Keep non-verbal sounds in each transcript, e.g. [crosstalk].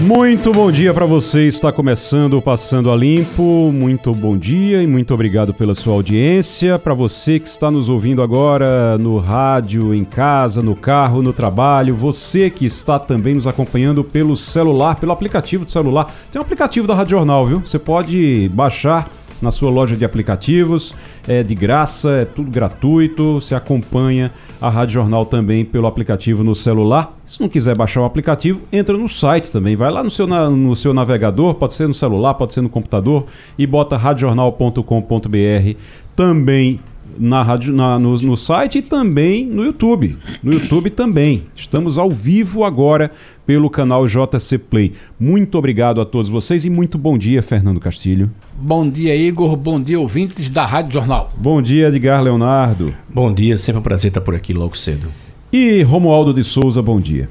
Muito bom dia para você. Está começando o Passando a Limpo. Muito bom dia e muito obrigado pela sua audiência. Para você que está nos ouvindo agora no rádio, em casa, no carro, no trabalho, você que está também nos acompanhando pelo celular, pelo aplicativo de celular. Tem um aplicativo da Rádio Jornal, viu? Você pode baixar na sua loja de aplicativos. É de graça, é tudo gratuito. Você acompanha a Rádio Jornal também pelo aplicativo no celular. Se não quiser baixar o aplicativo, entra no site também. Vai lá no seu, na, no seu navegador, pode ser no celular, pode ser no computador, e bota radiojornal.com.br. Também na rádio, na, no, no site e também no YouTube. No YouTube também. Estamos ao vivo agora pelo canal JC Play. Muito obrigado a todos vocês e muito bom dia, Fernando Castilho. Bom dia, Igor. Bom dia, ouvintes da Rádio Jornal. Bom dia, Edgar Leonardo. Bom dia, sempre um prazer estar por aqui logo cedo. E Romualdo de Souza, bom dia.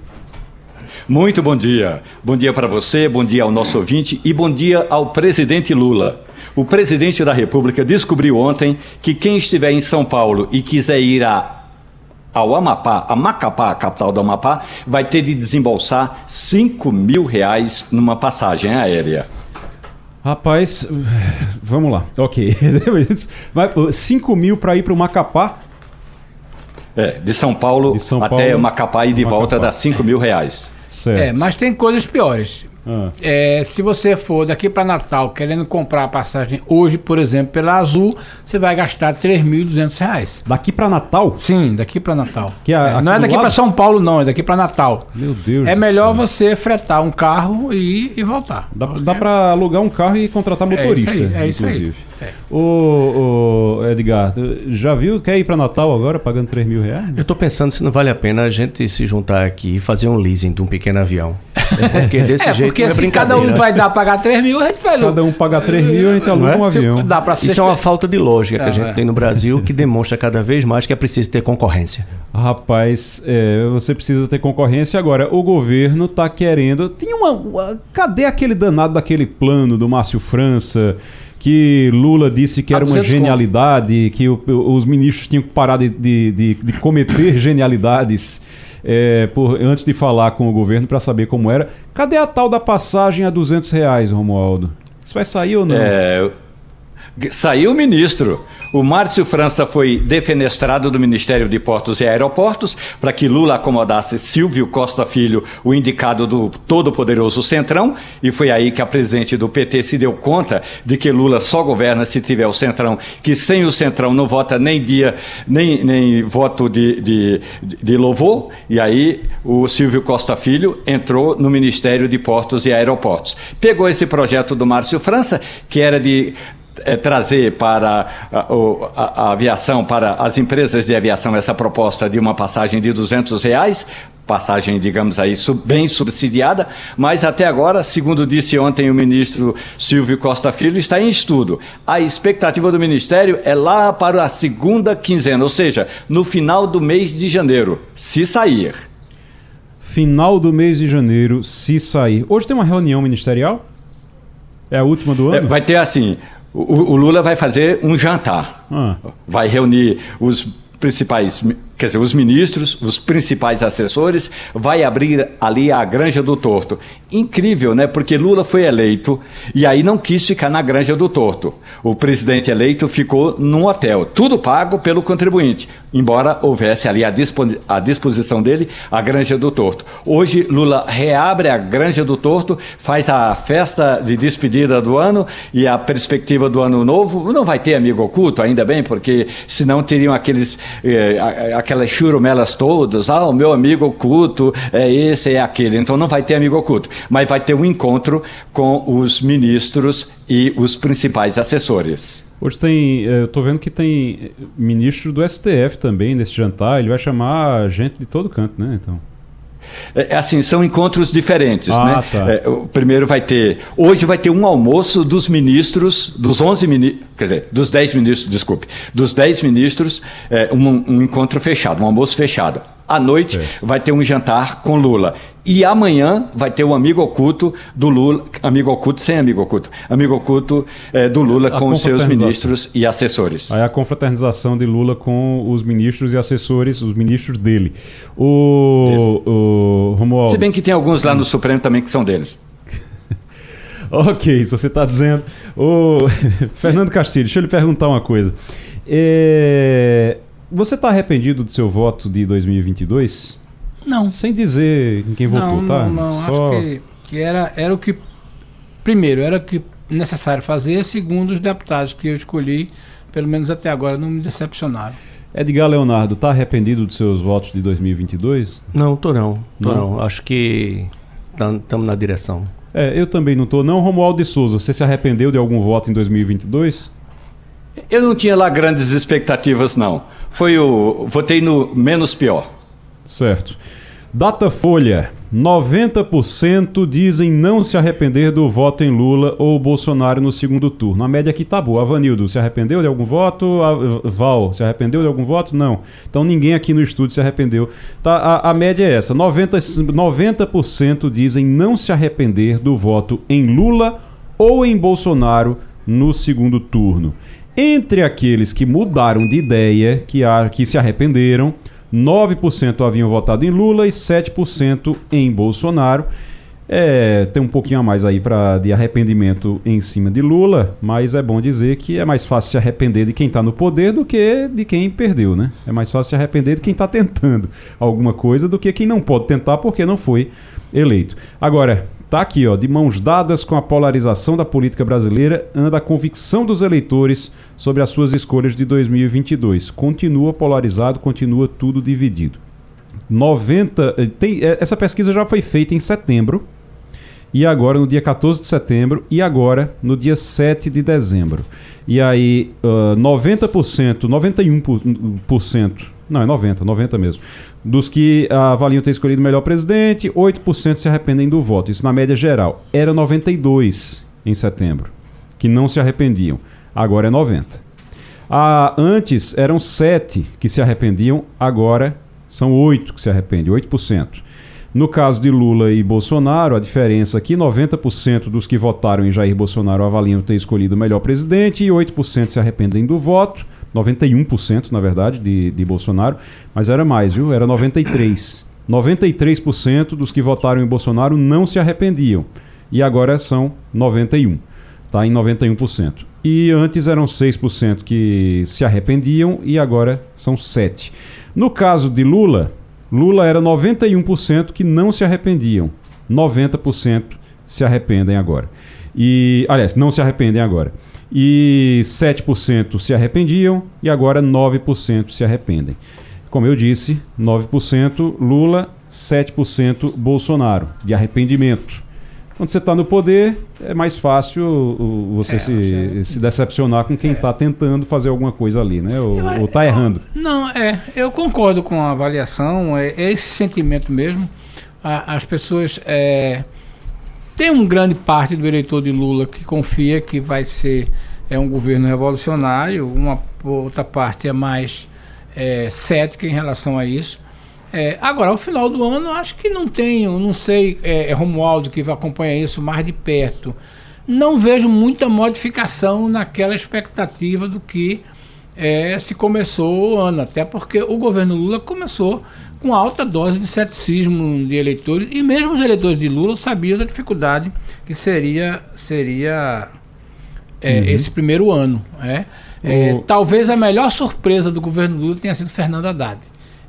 Muito bom dia. Bom dia para você, bom dia ao nosso ouvinte e bom dia ao presidente Lula. O presidente da República descobriu ontem que quem estiver em São Paulo e quiser ir a, ao Amapá, a Macapá, a capital do Amapá, vai ter de desembolsar 5 mil reais numa passagem aérea. Rapaz, vamos lá. Ok. [laughs] 5 mil para ir para o Macapá? É, de São Paulo, de São Paulo até Macapá e de Macapá. volta dá 5 mil reais. Certo. É, mas tem coisas piores. Ah. É, se você for daqui para Natal querendo comprar a passagem hoje, por exemplo, pela Azul, você vai gastar R$ 3.200. Daqui para Natal? Sim, daqui para Natal. Que é, é, não é daqui para São Paulo, não, é daqui para Natal. Meu Deus. É melhor céu. você fretar um carro e, e voltar. Dá, dá para alugar um carro e contratar motorista. É isso aí. É isso aí. É. Edgar, já viu? Quer ir para Natal agora pagando 3 mil reais? Eu estou pensando se não vale a pena a gente se juntar aqui e fazer um leasing de um pequeno avião. É [laughs] porque desse é, jeito porque é se cada um vai dar pagar 3 mil, a gente faz. Cada um pagar 3 mil, a gente aluga é? um avião. Dá pra ser... Isso é uma falta de lógica que a gente é. tem no Brasil que demonstra cada vez mais que é preciso ter concorrência. Rapaz, é, você precisa ter concorrência agora. O governo está querendo. Tinha uma. Cadê aquele danado daquele plano do Márcio França? Que Lula disse que era uma genialidade, que o, os ministros tinham que parar de, de, de, de cometer [laughs] genialidades é, por, antes de falar com o governo para saber como era. Cadê a tal da passagem a 200 reais, Romualdo? Isso vai sair ou não? É, saiu o ministro. O Márcio França foi defenestrado do Ministério de Portos e Aeroportos para que Lula acomodasse Silvio Costa Filho, o indicado do todo-poderoso Centrão, e foi aí que a presidente do PT se deu conta de que Lula só governa se tiver o Centrão, que sem o Centrão não vota nem dia, nem, nem voto de, de, de louvor, e aí o Silvio Costa Filho entrou no Ministério de Portos e Aeroportos. Pegou esse projeto do Márcio França, que era de é, trazer para a, a, a, aviação, para as empresas de aviação, essa proposta de uma passagem de 200 reais, passagem, digamos aí, sub, bem subsidiada, mas até agora, segundo disse ontem o ministro Silvio Costa Filho, está em estudo. A expectativa do ministério é lá para a segunda quinzena, ou seja, no final do mês de janeiro, se sair. Final do mês de janeiro, se sair. Hoje tem uma reunião ministerial? É a última do ano? É, vai ter assim, o, o, Lula vai fazer um jantar. Ah. Vai reunir os principais quer dizer, os ministros, os principais assessores, vai abrir ali a Granja do Torto. Incrível, né? Porque Lula foi eleito e aí não quis ficar na Granja do Torto. O presidente eleito ficou num hotel, tudo pago pelo contribuinte, embora houvesse ali à disposição dele a Granja do Torto. Hoje, Lula reabre a Granja do Torto, faz a festa de despedida do ano e a perspectiva do ano novo. Não vai ter amigo oculto, ainda bem, porque senão teriam aqueles. Eh, aquelas churumelas todas, ah, o meu amigo oculto é esse, é aquele. Então não vai ter amigo oculto, mas vai ter um encontro com os ministros e os principais assessores. Hoje tem, eh, eu estou vendo que tem ministro do STF também nesse jantar, ele vai chamar gente de todo canto, né? Então. É, é, assim, são encontros diferentes, ah, né? Tá. É, o primeiro vai ter, hoje vai ter um almoço dos ministros, dos 11 ministros, quer dizer, dos 10 ministros, desculpe, dos 10 ministros, é, um, um, encontro fechado, um almoço fechado. À noite certo. vai ter um jantar com Lula. E amanhã vai ter o amigo oculto do Lula, amigo oculto sem amigo oculto, amigo oculto é, do Lula com os seus ministros e assessores. Aí a confraternização de Lula com os ministros e assessores, os ministros dele. O, o Romualdo. Se bem que tem alguns lá no Supremo também que são deles. [laughs] ok, se você está dizendo. O [laughs] Fernando Castilho, deixa eu lhe perguntar uma coisa. É... Você está arrependido do seu voto de 2022? Não. Sem dizer em quem votou, não, tá? Não, não. Só... Acho que, que era, era o que. Primeiro, era o que necessário fazer. Segundo, os deputados que eu escolhi, pelo menos até agora, não me decepcionaram. Edgar Leonardo, está arrependido dos seus votos de 2022? Não, tô não. Tô não. não. Acho que estamos na direção. É, eu também não estou. Não, Romualdo de Souza, você se arrependeu de algum voto em 2022? Eu não tinha lá grandes expectativas, não. Foi o. Votei no menos pior. Certo. Datafolha. 90% dizem não se arrepender do voto em Lula ou Bolsonaro no segundo turno. A média aqui tá boa. Avanildo, se arrependeu de algum voto? A Val, se arrependeu de algum voto? Não. Então ninguém aqui no estúdio se arrependeu. Tá, a, a média é essa. 90%, 90% dizem não se arrepender do voto em Lula ou em Bolsonaro no segundo turno. Entre aqueles que mudaram de ideia, que, que se arrependeram, 9% haviam votado em Lula e 7% em Bolsonaro. É, tem um pouquinho a mais aí pra, de arrependimento em cima de Lula, mas é bom dizer que é mais fácil se arrepender de quem está no poder do que de quem perdeu, né? É mais fácil se arrepender de quem está tentando alguma coisa do que quem não pode tentar porque não foi eleito. Agora, Tá aqui, ó, de mãos dadas com a polarização da política brasileira, anda a convicção dos eleitores sobre as suas escolhas de 2022. Continua polarizado, continua tudo dividido. 90, eh, tem, eh, essa pesquisa já foi feita em setembro, e agora no dia 14 de setembro, e agora no dia 7 de dezembro. E aí, uh, 90%, 91%, não, é 90, 90 mesmo. Dos que avaliam ter escolhido o melhor presidente, 8% se arrependem do voto. Isso na média geral. Era 92 em setembro, que não se arrependiam. Agora é 90. Ah, antes eram 7 que se arrependiam, agora são 8 que se arrependem, 8%. No caso de Lula e Bolsonaro, a diferença aqui, 90% dos que votaram em Jair Bolsonaro avaliam ter escolhido o melhor presidente e 8% se arrependem do voto. 91% na verdade de, de Bolsonaro, mas era mais, viu? Era 93. 93% dos que votaram em Bolsonaro não se arrependiam e agora são 91. Tá em 91%. E antes eram 6% que se arrependiam e agora são 7. No caso de Lula, Lula era 91% que não se arrependiam. 90% se arrependem agora. E, aliás, não se arrependem agora e 7% se arrependiam e agora 9% se arrependem. Como eu disse, 9% Lula, 7% Bolsonaro, de arrependimento. Quando você está no poder, é mais fácil você é, se, se, decepcionar com quem está é. tentando fazer alguma coisa ali, né? Ou está errando. Não, é. Eu concordo com a avaliação, é, é esse sentimento mesmo. A, as pessoas. É, tem uma grande parte do eleitor de Lula que confia que vai ser é um governo revolucionário, uma outra parte é mais é, cética em relação a isso. É, agora, ao final do ano, acho que não tenho, não sei, é, é Romualdo que acompanha isso mais de perto. Não vejo muita modificação naquela expectativa do que é, se começou o ano, até porque o governo Lula começou com alta dose de ceticismo de eleitores e mesmo os eleitores de Lula sabiam da dificuldade que seria seria é, uhum. esse primeiro ano. É. é talvez a melhor surpresa do governo Lula tenha sido Fernando Haddad.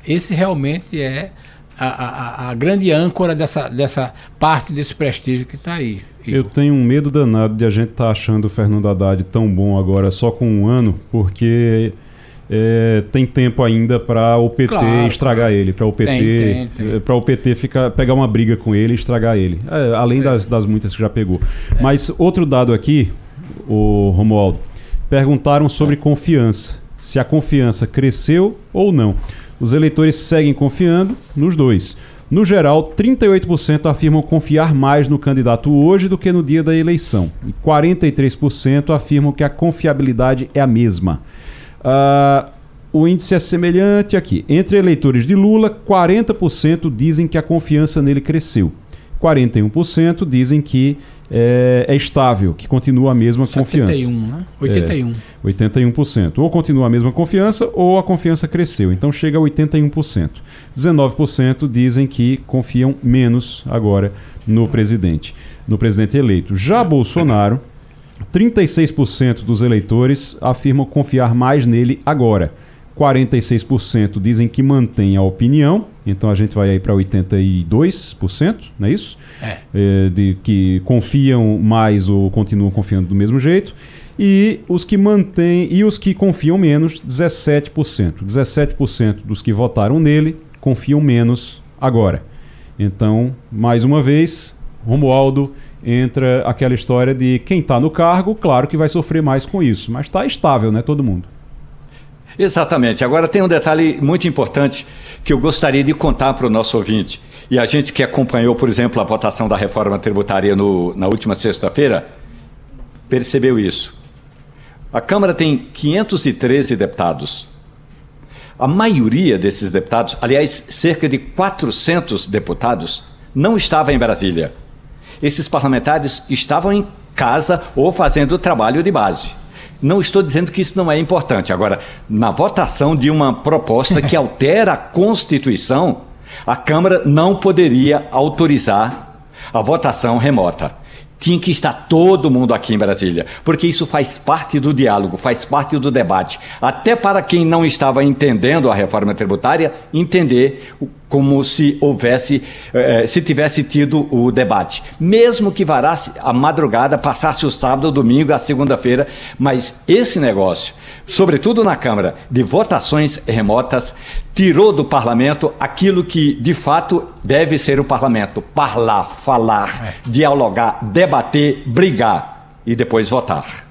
Esse realmente é a, a, a, grande âncora dessa, dessa parte desse prestígio que está aí. Eu tenho um medo danado de a gente estar tá achando o Fernando Haddad tão bom agora só com um ano, porque é, tem tempo ainda para o PT claro, estragar ele, para o PT, para o PT ficar, pegar uma briga com ele e estragar ele, é, além é. das, das, muitas que já pegou. É. Mas outro dado aqui, o Romualdo, perguntaram sobre é. confiança, se a confiança cresceu ou não. Os eleitores seguem confiando nos dois. No geral, 38% afirmam confiar mais no candidato hoje do que no dia da eleição. E 43% afirmam que a confiabilidade é a mesma. Uh, o índice é semelhante aqui. Entre eleitores de Lula, 40% dizem que a confiança nele cresceu. 41% dizem que é, é, estável, que continua a mesma 71, confiança. Né? 81. É, 81%. Ou continua a mesma confiança ou a confiança cresceu. Então chega a 81%. 19% dizem que confiam menos agora no presidente, no presidente eleito. Já Bolsonaro, 36% dos eleitores afirmam confiar mais nele agora. 46% dizem que mantém a opinião, então a gente vai aí para 82%, não é isso? É. é. De que confiam mais ou continuam confiando do mesmo jeito. E os que mantêm e os que confiam menos, 17%. 17% dos que votaram nele confiam menos agora. Então, mais uma vez, Romualdo entra aquela história de quem está no cargo, claro que vai sofrer mais com isso, mas está estável, né, todo mundo. Exatamente. Agora tem um detalhe muito importante que eu gostaria de contar para o nosso ouvinte. E a gente que acompanhou, por exemplo, a votação da reforma tributária no, na última sexta-feira, percebeu isso. A Câmara tem 513 deputados. A maioria desses deputados, aliás, cerca de 400 deputados, não estava em Brasília. Esses parlamentares estavam em casa ou fazendo trabalho de base. Não estou dizendo que isso não é importante. Agora, na votação de uma proposta que [laughs] altera a Constituição, a Câmara não poderia autorizar a votação remota tinha que estar todo mundo aqui em Brasília, porque isso faz parte do diálogo, faz parte do debate. Até para quem não estava entendendo a reforma tributária, entender como se houvesse, eh, se tivesse tido o debate. Mesmo que varasse a madrugada, passasse o sábado, o domingo, a segunda-feira, mas esse negócio sobretudo na Câmara, de votações remotas, tirou do parlamento aquilo que de fato deve ser o parlamento: parlar, falar, é. dialogar, debater, brigar e depois votar.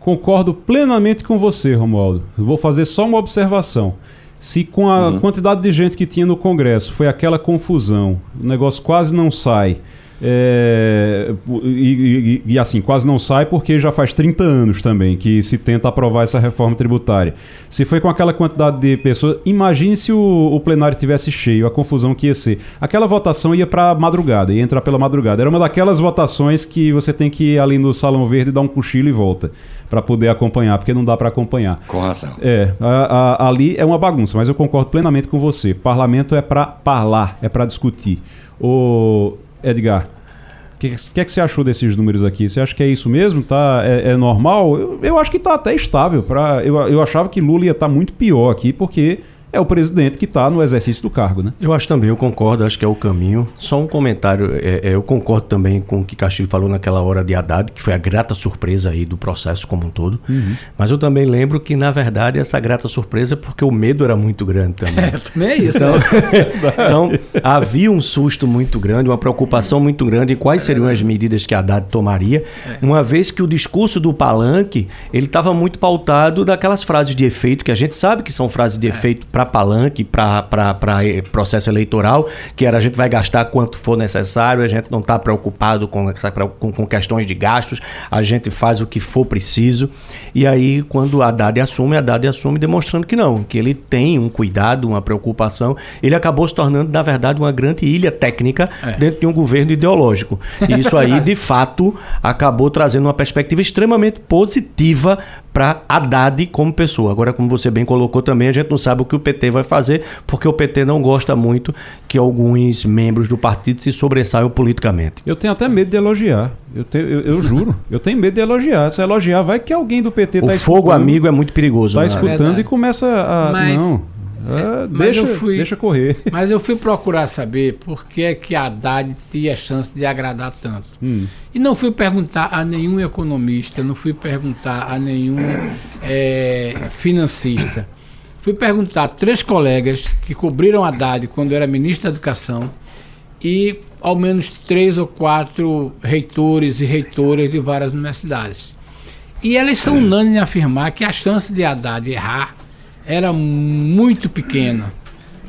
Concordo plenamente com você, Romualdo. Vou fazer só uma observação. Se com a uhum. quantidade de gente que tinha no Congresso foi aquela confusão, o negócio quase não sai é, e, e, e, assim, quase não sai porque já faz 30 anos também que se tenta aprovar essa reforma tributária. Se foi com aquela quantidade de pessoas, imagine se o, o plenário tivesse cheio, a confusão que ia ser. Aquela votação ia para madrugada, ia entrar pela madrugada. Era uma daquelas votações que você tem que ir ali no Salão Verde, dar um cochilo e volta para poder acompanhar, porque não dá para acompanhar. Com razão. É, a, a, ali é uma bagunça, mas eu concordo plenamente com você. Parlamento é para falar, é para discutir. O Edgar, o que, que, é que você achou desses números aqui? Você acha que é isso mesmo? Tá, é, é normal? Eu, eu, acho que está até estável. Pra, eu, eu achava que Lula ia estar tá muito pior aqui, porque é o presidente que está no exercício do cargo, né? Eu acho também, eu concordo, acho que é o caminho. Só um comentário, é, é, eu concordo também com o que Castilho falou naquela hora de Haddad, que foi a grata surpresa aí do processo como um todo. Uhum. Mas eu também lembro que, na verdade, essa grata surpresa é porque o medo era muito grande também. É, também é isso. Então, [laughs] então, havia um susto muito grande, uma preocupação muito grande em quais seriam as medidas que Haddad tomaria, é. uma vez que o discurso do palanque, ele estava muito pautado daquelas frases de efeito, que a gente sabe que são frases de é. efeito para palanque, para processo eleitoral, que era a gente vai gastar quanto for necessário, a gente não está preocupado com, com, com, questões de gastos, a gente faz o que for preciso. E aí, quando a Haddad assume, a Haddad assume demonstrando que não, que ele tem um cuidado, uma preocupação. Ele acabou se tornando, na verdade, uma grande ilha técnica é. dentro de um governo ideológico. E isso aí, [laughs] de fato, acabou trazendo uma perspectiva extremamente positiva para Haddad como pessoa. Agora, como você bem colocou também, a gente não sabe o que o PT vai fazer, porque o PT não gosta muito que alguns membros do partido se sobressaiam politicamente. Eu tenho até medo de elogiar. Eu, tenho, eu, eu juro. Eu tenho medo de elogiar. Se elogiar, vai que alguém do PT está escutando. O fogo amigo é muito perigoso. Está né? escutando é e começa a. Mas... Não. É, deixa, fui, deixa correr. [laughs] Mas eu fui procurar saber por que é que a Haddad tinha chance de agradar tanto. Hum. E não fui perguntar a nenhum economista, não fui perguntar a nenhum é, financista. Fui perguntar a três colegas que cobriram a Haddad quando era ministro da Educação e ao menos três ou quatro reitores e reitoras de várias universidades. E eles são unânimes em afirmar que a chance de Haddad errar era muito pequena.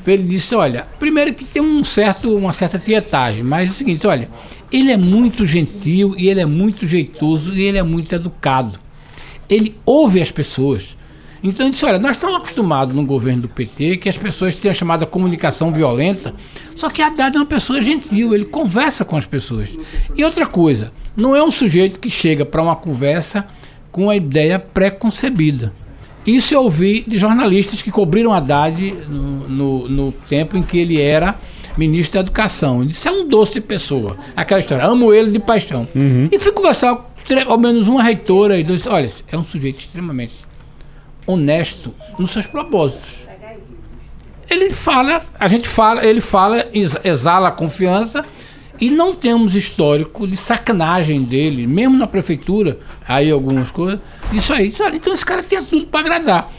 Ele disse, olha, primeiro que tem um certo, uma certa tietagem, mas é o seguinte, olha, ele é muito gentil e ele é muito jeitoso e ele é muito educado. Ele ouve as pessoas. Então ele disse, olha, nós estamos acostumados no governo do PT que as pessoas têm a chamada comunicação violenta, só que a Haddad é uma pessoa gentil, ele conversa com as pessoas. E outra coisa, não é um sujeito que chega para uma conversa com a ideia pré-concebida. Isso eu ouvi de jornalistas que cobriram Haddad no, no, no tempo em que ele era ministro da Educação. Disse, é um doce de pessoa. Aquela história, amo ele de paixão. Uhum. E fui conversar com ao menos uma reitora e disse, olha, é um sujeito extremamente honesto nos seus propósitos. Ele fala, a gente fala, ele fala, exala a confiança e não temos histórico de sacanagem dele, mesmo na prefeitura, aí algumas coisas, isso aí. Então esse cara tinha tudo para agradar.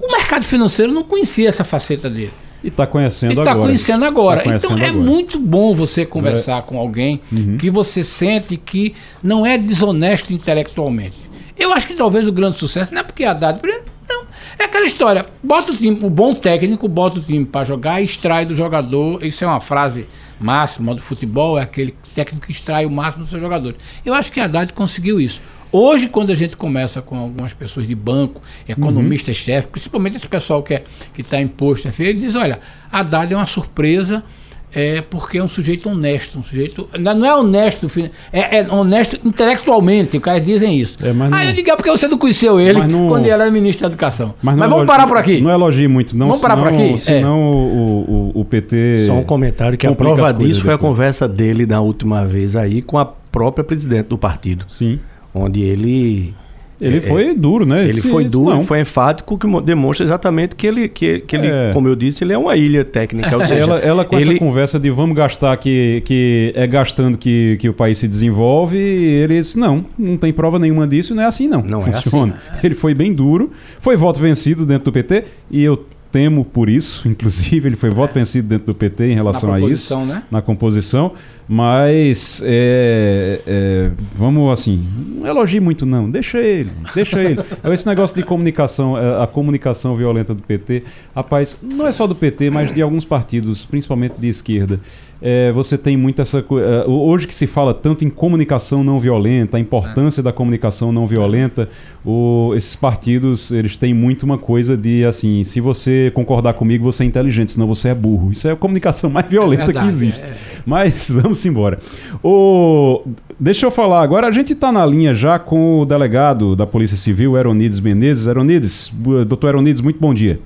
O mercado financeiro não conhecia essa faceta dele. E está conhecendo Ele agora. está conhecendo agora. Tá conhecendo então é agora. muito bom você conversar é. com alguém uhum. que você sente que não é desonesto intelectualmente. Eu acho que talvez o grande sucesso não é porque a Haddad. Não. É aquela história. Bota o time, o bom técnico bota o time para jogar e extrai do jogador. Isso é uma frase máxima do futebol, é aquele técnico que extrai o máximo dos seus jogadores. Eu acho que a Haddad conseguiu isso. Hoje, quando a gente começa com algumas pessoas de banco, economistas-chefe, uhum. principalmente esse pessoal que é, está imposto, ele diz, olha, a Haddad é uma surpresa é porque é um sujeito honesto, um sujeito. Não é honesto, é, é honesto intelectualmente, os caras dizem isso. É, não, ah, eu liguei porque você não conheceu ele não, quando ele era ministro da Educação. Mas, mas vamos elogie, parar por aqui. Não elogie muito, não. Vamos parar senão, por aqui. Senão é. o, o, o, PT. Só um comentário que a prova disso foi a conversa dele na última vez aí com a própria presidente do partido. Sim. Onde ele ele é, foi duro, né? Ele foi duro, não. foi enfático, que demonstra exatamente que ele, que, que ele é. como eu disse, ele é uma ilha técnica. Ou seja, ela, ela com ele... essa conversa de vamos gastar que, que é gastando que, que o país se desenvolve, ele disse, não, não tem prova nenhuma disso, não é assim não. Não Funciona. é assim. Ele foi bem duro, foi voto vencido dentro do PT e eu temo por isso, inclusive ele foi voto é. vencido dentro do PT em relação a isso, né? na composição, mas é, é, vamos assim, não elogie muito não, deixa ele, deixa ele. [laughs] É esse negócio de comunicação, é, a comunicação violenta do PT, rapaz, não é só do PT, mas de alguns partidos, principalmente de esquerda. É, você tem muito essa coisa. Hoje que se fala tanto em comunicação não violenta, a importância da comunicação não violenta, o, esses partidos eles têm muito uma coisa de assim: se você concordar comigo, você é inteligente, senão você é burro. Isso é a comunicação mais violenta é verdade, que existe. É. Mas [laughs] vamos embora. O, deixa eu falar agora. A gente está na linha já com o delegado da Polícia Civil, Eronides Menezes. Eronides, doutor Eronides, muito bom dia.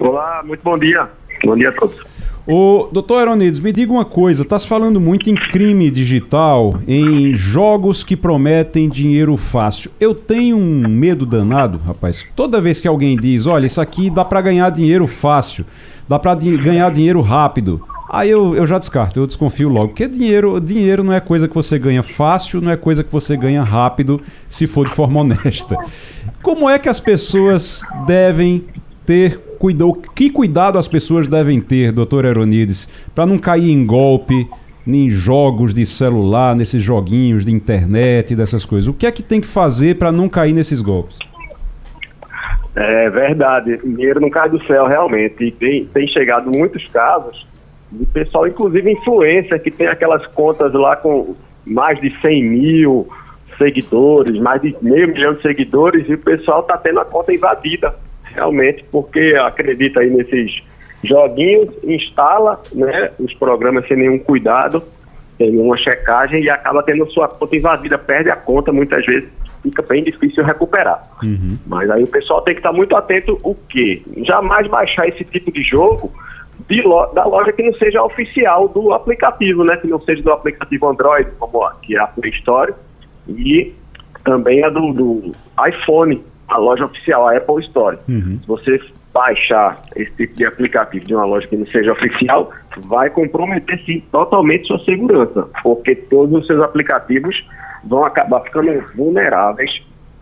Olá, muito bom dia. Bom dia a todos. O doutor Aronides, me diga uma coisa, está se falando muito em crime digital, em jogos que prometem dinheiro fácil. Eu tenho um medo danado, rapaz. Toda vez que alguém diz, olha, isso aqui dá para ganhar dinheiro fácil, dá para di ganhar dinheiro rápido, aí eu, eu já descarto, eu desconfio logo. Porque dinheiro, dinheiro não é coisa que você ganha fácil, não é coisa que você ganha rápido, se for de forma honesta. Como é que as pessoas devem ter cuidado, que cuidado as pessoas devem ter, doutor Eronides, para não cair em golpe, em jogos de celular, nesses joguinhos de internet, dessas coisas? O que é que tem que fazer para não cair nesses golpes? É verdade, dinheiro não cai do céu realmente. E tem, tem chegado muitos casos de pessoal, inclusive influência, que tem aquelas contas lá com mais de 100 mil seguidores, mais de meio milhão de seguidores, e o pessoal está tendo a conta invadida realmente, porque acredita aí nesses joguinhos, instala né, os programas sem nenhum cuidado, sem nenhuma checagem e acaba tendo sua conta invadida, perde a conta, muitas vezes fica bem difícil recuperar. Uhum. Mas aí o pessoal tem que estar muito atento o quê? Jamais baixar esse tipo de jogo de lo da loja que não seja oficial do aplicativo, né? Que não seja do aplicativo Android, como aqui é a Play Store, e também a do, do iPhone, a loja oficial, a Apple Store. Uhum. Se você baixar esse tipo de aplicativo de uma loja que não seja oficial, vai comprometer sim totalmente sua segurança, porque todos os seus aplicativos vão acabar ficando vulneráveis,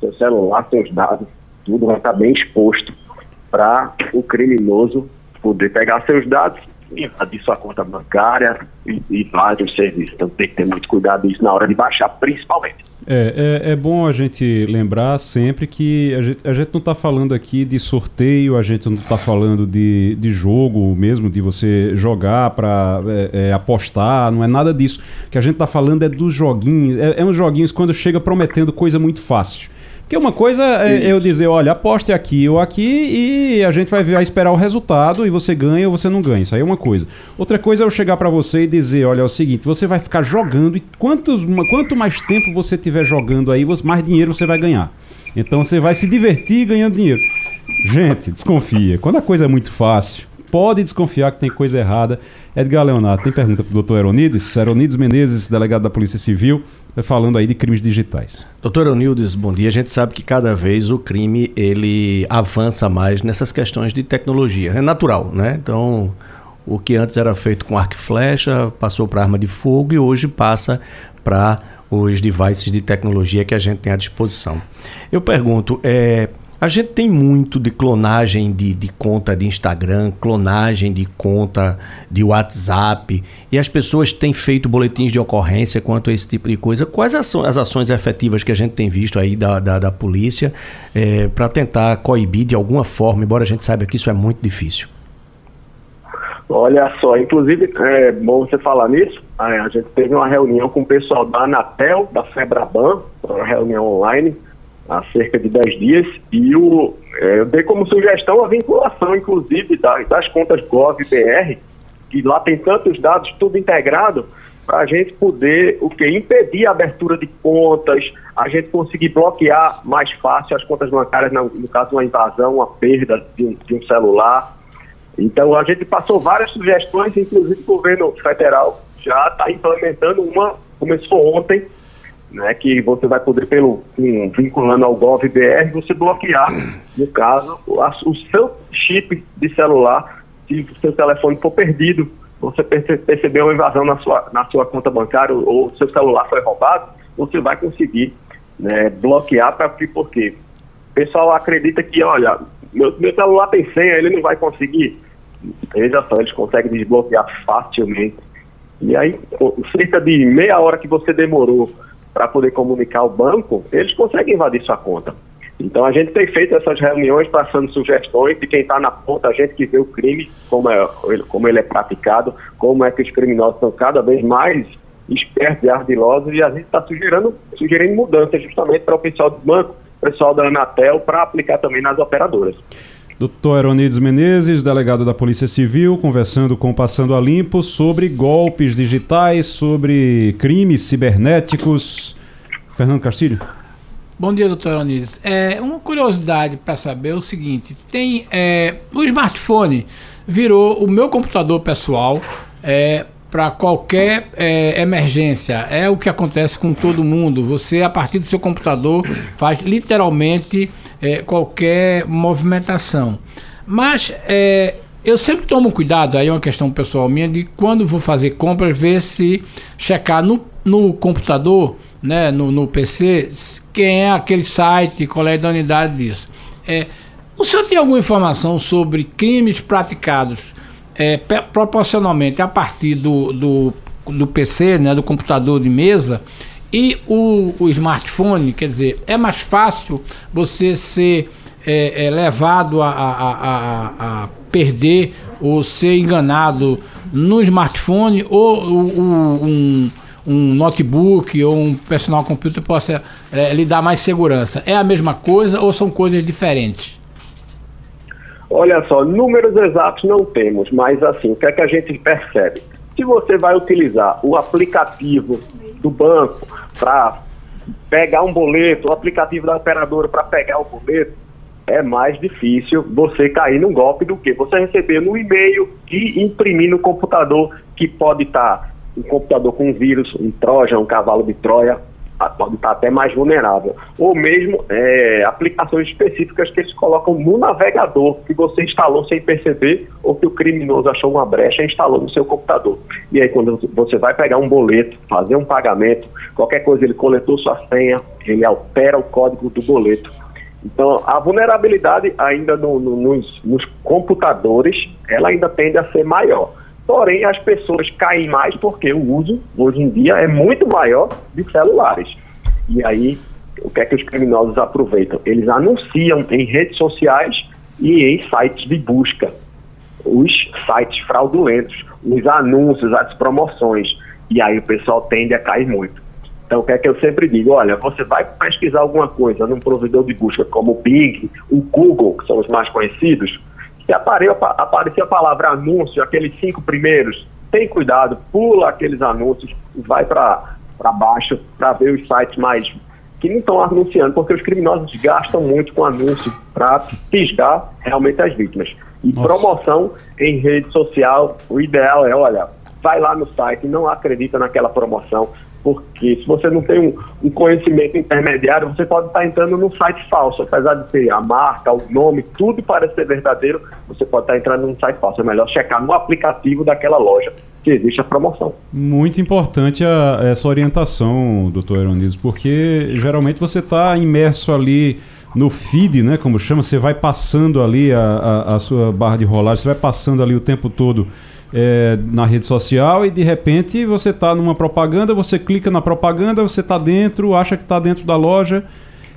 seu celular, seus dados, tudo vai estar bem exposto para o criminoso poder pegar seus dados invadir sua conta bancária e, e vários serviços. Então tem que ter muito cuidado isso na hora de baixar, principalmente. É, é, é, bom a gente lembrar sempre que a gente, a gente não está falando aqui de sorteio, a gente não está falando de, de jogo mesmo, de você jogar para é, é, apostar, não é nada disso. O que a gente está falando é dos joguinhos, é, é uns joguinhos quando chega prometendo coisa muito fácil. Porque uma coisa é eu dizer, olha, aposte aqui ou aqui e a gente vai, vai esperar o resultado e você ganha ou você não ganha. Isso aí é uma coisa. Outra coisa é eu chegar para você e dizer, olha, é o seguinte, você vai ficar jogando e quantos, quanto mais tempo você tiver jogando aí, mais dinheiro você vai ganhar. Então você vai se divertir ganhando dinheiro. Gente, desconfia. Quando a coisa é muito fácil, pode desconfiar que tem coisa errada. Edgar Leonardo, tem pergunta para o doutor Eronides? Eronides Menezes, delegado da Polícia Civil, falando aí de crimes digitais. Doutor Eronides, bom dia. A gente sabe que cada vez o crime ele avança mais nessas questões de tecnologia. É natural, né? Então, o que antes era feito com arco e flecha passou para arma de fogo e hoje passa para os devices de tecnologia que a gente tem à disposição. Eu pergunto, é, a gente tem muito de clonagem de, de, conta de Instagram, clonagem de conta de WhatsApp, e as pessoas têm feito boletins de ocorrência quanto a esse tipo de coisa. Quais as, as ações efetivas que a gente tem visto aí da, da, da polícia é, para tentar coibir de alguma forma, embora a gente saiba que isso é muito difícil? Olha só, inclusive, é bom você falar nisso. A gente teve uma reunião com o pessoal da Anatel, da Febraban, uma reunião online, há cerca de 10 dias, e o, é, eu dei como sugestão a vinculação, inclusive, das, das contas GovBR, que lá tem tantos dados, tudo integrado, para a gente poder o que impedir a abertura de contas, a gente conseguir bloquear mais fácil as contas bancárias, no, no caso uma invasão, uma perda de um, de um celular. Então, a gente passou várias sugestões, inclusive o governo federal já está implementando uma, começou ontem, né, que você vai poder, pelo um, vinculando ao GovBR, você bloquear, no caso, a, o seu chip de celular, se o seu telefone for perdido, você perce, percebeu uma invasão na sua, na sua conta bancária ou seu celular foi roubado, você vai conseguir né, bloquear, pra, porque o pessoal acredita que, olha, meu, meu celular tem senha, ele não vai conseguir Veja só, eles conseguem desbloquear facilmente. E aí, cerca de meia hora que você demorou para poder comunicar ao banco, eles conseguem invadir sua conta. Então a gente tem feito essas reuniões passando sugestões de quem está na ponta, a gente que vê o crime, como, é, como ele é praticado, como é que os criminosos estão cada vez mais espertos e ardilosos, e a gente está sugerindo, sugerindo mudanças justamente para o pessoal do banco, pessoal da Anatel, para aplicar também nas operadoras. Doutor Eronides Menezes, delegado da Polícia Civil, conversando com Passando a Limpo sobre golpes digitais, sobre crimes cibernéticos. Fernando Castilho. Bom dia, doutor Eronides. É, uma curiosidade para saber é o seguinte: tem é, o smartphone virou o meu computador pessoal é, para qualquer é, emergência. É o que acontece com todo mundo. Você, a partir do seu computador, faz literalmente é, qualquer movimentação. Mas é, eu sempre tomo cuidado, aí é uma questão pessoal minha, de quando vou fazer compras, ver se checar no, no computador, né, no, no PC, quem é aquele site, qual é a idoneidade disso. É, o senhor tem alguma informação sobre crimes praticados é, proporcionalmente a partir do, do, do PC, né, do computador de mesa, e o, o smartphone, quer dizer, é mais fácil você ser é, é, levado a, a, a, a, perder ou ser enganado no smartphone ou, um, um notebook ou um personal computer possa é, lhe dar mais segurança. É a mesma coisa ou são coisas diferentes? Olha só, números exatos não temos, mas assim, o que é que a gente percebe? Se você vai utilizar o aplicativo do banco para pegar um boleto, o aplicativo da operadora para pegar o boleto, é mais difícil você cair num golpe do que você receber no e-mail e imprimir no computador, que pode estar tá um computador com um vírus, um troja, um cavalo de Troia, pode estar até mais vulnerável. Ou mesmo é, aplicações específicas que eles colocam no navegador, que você instalou sem perceber, ou que o criminoso achou uma brecha e instalou no seu computador. E aí, quando você vai pegar um boleto, fazer um pagamento, qualquer coisa, ele coletou sua senha, ele altera o código do boleto. Então, a vulnerabilidade ainda no, no, nos, nos computadores, ela ainda tende a ser maior. Porém, as pessoas caem mais porque o uso, hoje em dia, é muito maior de celulares. E aí, o que é que os criminosos aproveitam? Eles anunciam em redes sociais e em sites de busca. Os sites fraudulentos, os anúncios, as promoções. E aí o pessoal tende a cair muito. Então, o que é que eu sempre digo? Olha, você vai pesquisar alguma coisa num provedor de busca como o Bing, o Google, que são os mais conhecidos, se aparecer, aparecer a palavra anúncio, aqueles cinco primeiros, tem cuidado, pula aqueles anúncios e vai para baixo para ver os sites mais que não estão anunciando, porque os criminosos gastam muito com anúncio para fisgar realmente as vítimas. E Nossa. promoção em rede social, o ideal é, olha, vai lá no site, não acredita naquela promoção, porque se você não tem um, um, conhecimento intermediário, você pode estar entrando num site falso, apesar de ter a marca, o nome, tudo parece ser verdadeiro, você pode estar entrando num site falso. É melhor checar no aplicativo daquela loja que existe a promoção. Muito importante a, essa orientação, doutor Eronides, porque geralmente você está imerso ali no feed, né, como chama, você vai passando ali a, a, a sua barra de rolagem, você vai passando ali o tempo todo é, na rede social e de repente você está numa propaganda, você clica na propaganda, você está dentro, acha que está dentro da loja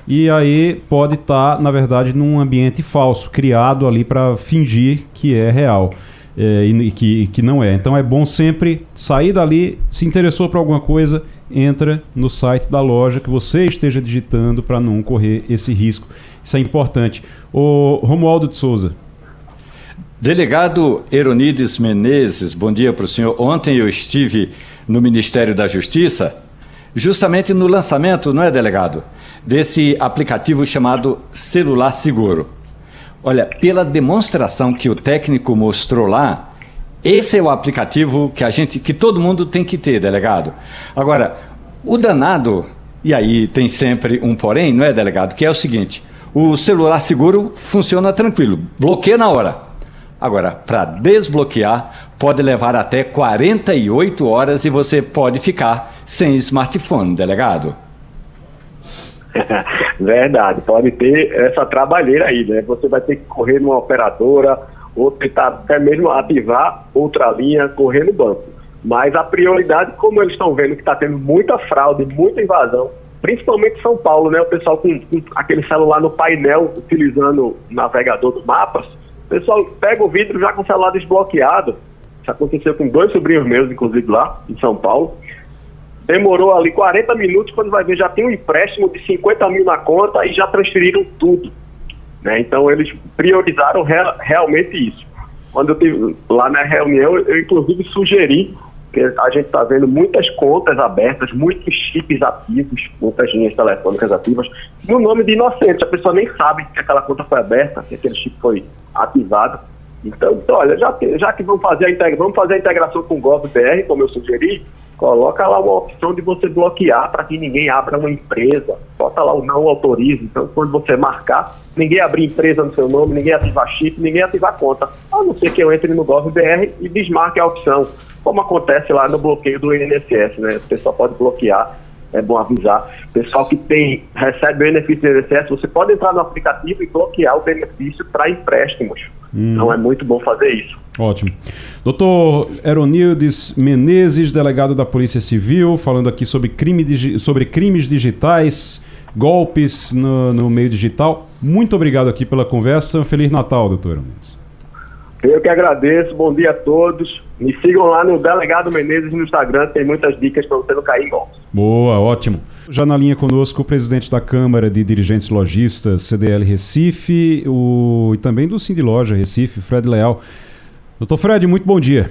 e aí pode estar, tá, na verdade, num ambiente falso, criado ali para fingir que é real. É, e que, que não é. Então é bom sempre sair dali, se interessou por alguma coisa, entra no site da loja que você esteja digitando para não correr esse risco. Isso é importante. O Romualdo de Souza. Delegado Eronides Menezes, bom dia para o senhor. Ontem eu estive no Ministério da Justiça, justamente no lançamento, não é, delegado? Desse aplicativo chamado Celular Seguro. Olha, pela demonstração que o técnico mostrou lá, esse é o aplicativo que a gente, que todo mundo tem que ter, delegado. Agora, o danado, e aí tem sempre um porém, não é, delegado? Que é o seguinte: o celular seguro funciona tranquilo, bloqueia na hora. Agora, para desbloquear, pode levar até 48 horas e você pode ficar sem smartphone, delegado. [laughs] Verdade, pode ter essa trabalheira aí, né? Você vai ter que correr numa operadora ou tentar até mesmo ativar outra linha, correr no banco. Mas a prioridade, como eles estão vendo que está tendo muita fraude, muita invasão, principalmente São Paulo, né? O pessoal com, com aquele celular no painel utilizando o navegador do mapas, o pessoal pega o vidro já com o celular desbloqueado. Isso aconteceu com dois sobrinhos meus, inclusive lá em São Paulo. Demorou ali 40 minutos, quando vai ver, já tem um empréstimo de 50 mil na conta e já transferiram tudo. Né? Então eles priorizaram real, realmente isso. Quando eu estive lá na reunião, eu inclusive sugeri que a gente está vendo muitas contas abertas, muitos chips ativos, muitas linhas telefônicas ativas, no nome de inocentes. A pessoa nem sabe que aquela conta foi aberta, que aquele chip foi ativado. Então, olha, já já que vamos fazer, a integra, vamos fazer a integração com o GovBR, como eu sugeri, coloca lá uma opção de você bloquear para que ninguém abra uma empresa. Bota lá o não autorize. Então, quando você marcar, ninguém abrir empresa no seu nome, ninguém ativar chip, ninguém ativar conta. A não ser que eu entre no GovBR e desmarque a opção, como acontece lá no bloqueio do INSS, né? O pessoal pode bloquear é bom avisar. Pessoal que tem, recebe benefício do INSS, você pode entrar no aplicativo e bloquear o benefício para empréstimos. Hum. Então é muito bom fazer isso. Ótimo. Doutor Eronildes Menezes, delegado da Polícia Civil, falando aqui sobre, crime, sobre crimes digitais, golpes no, no meio digital. Muito obrigado aqui pela conversa. Feliz Natal, doutor Eronildes. Eu que agradeço, bom dia a todos. Me sigam lá no Delegado Menezes no Instagram, tem muitas dicas para você não cair em golpes. Boa, ótimo. Já na linha conosco o presidente da Câmara de Dirigentes Logistas, CDL Recife, o, e também do Cindy Loja Recife, Fred Leal. Doutor Fred, muito bom dia.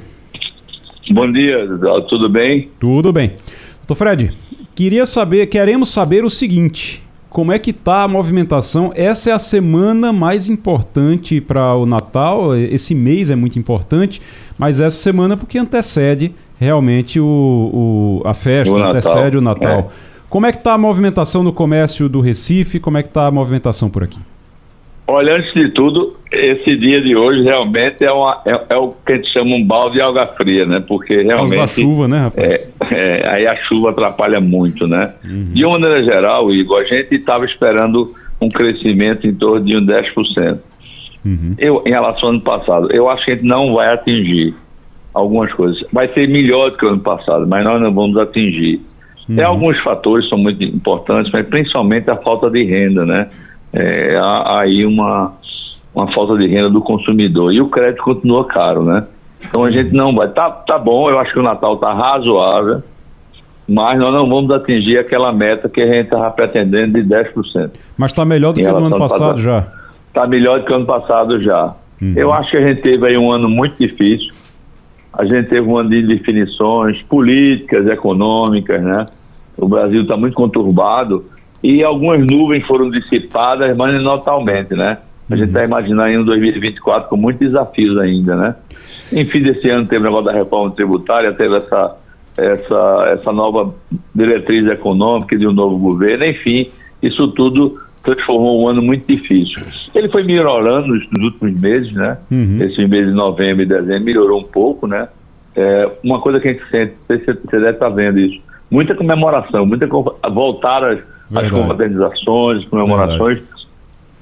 Bom dia, tudo bem? Tudo bem. Doutor Fred, queria saber, queremos saber o seguinte: como é que está a movimentação? Essa é a semana mais importante para o Natal. Esse mês é muito importante, mas essa semana porque antecede realmente o, o a festa, o antecede o Natal. É. Como é que está a movimentação no comércio do Recife? Como é que está a movimentação por aqui? Olha, antes de tudo, esse dia de hoje realmente é, uma, é, é, o que a gente chama um balde de alga fria, né? Porque realmente. da chuva, né, rapaz? É, é, aí a chuva atrapalha muito, né? Uhum. De uma maneira geral, Igor, a gente estava esperando um crescimento em torno de um 10%. Uhum. Eu, em relação ao ano passado, eu acho que a gente não vai atingir algumas coisas. Vai ser melhor do que o ano passado, mas nós não vamos atingir. Uhum. Tem alguns fatores que são muito importantes, mas principalmente a falta de renda, né? é, há aí uma, uma falta de renda do consumidor. E o crédito continua caro, né? Então a gente não vai. Tá, tá bom, eu acho que o Natal tá razoável. mas nós não vamos atingir aquela meta que a gente estava pretendendo de 10%. Mas está melhor do que no ano passado já. Está melhor do que ano passado já. Uhum. Eu acho que a gente teve aí um ano muito difícil. A gente teve um ano de definições políticas, econômicas, né? O Brasil está muito conturbado e algumas nuvens foram dissipadas, mas notalmente, né? A gente está uhum. imaginando aí um 2024 com muitos desafios ainda, né? Enfim, desse ano teve o negócio da reforma tributária, teve essa, essa, essa nova diretriz econômica de um novo governo, enfim, isso tudo transformou um ano muito difícil. Ele foi melhorando nos, nos últimos meses, né? Uhum. Esse mês de novembro e dezembro melhorou um pouco, né? É, uma coisa que a gente sente, você, você deve estar vendo isso, muita comemoração, muita voltar às, às confraternizações, comemorações, Verdade.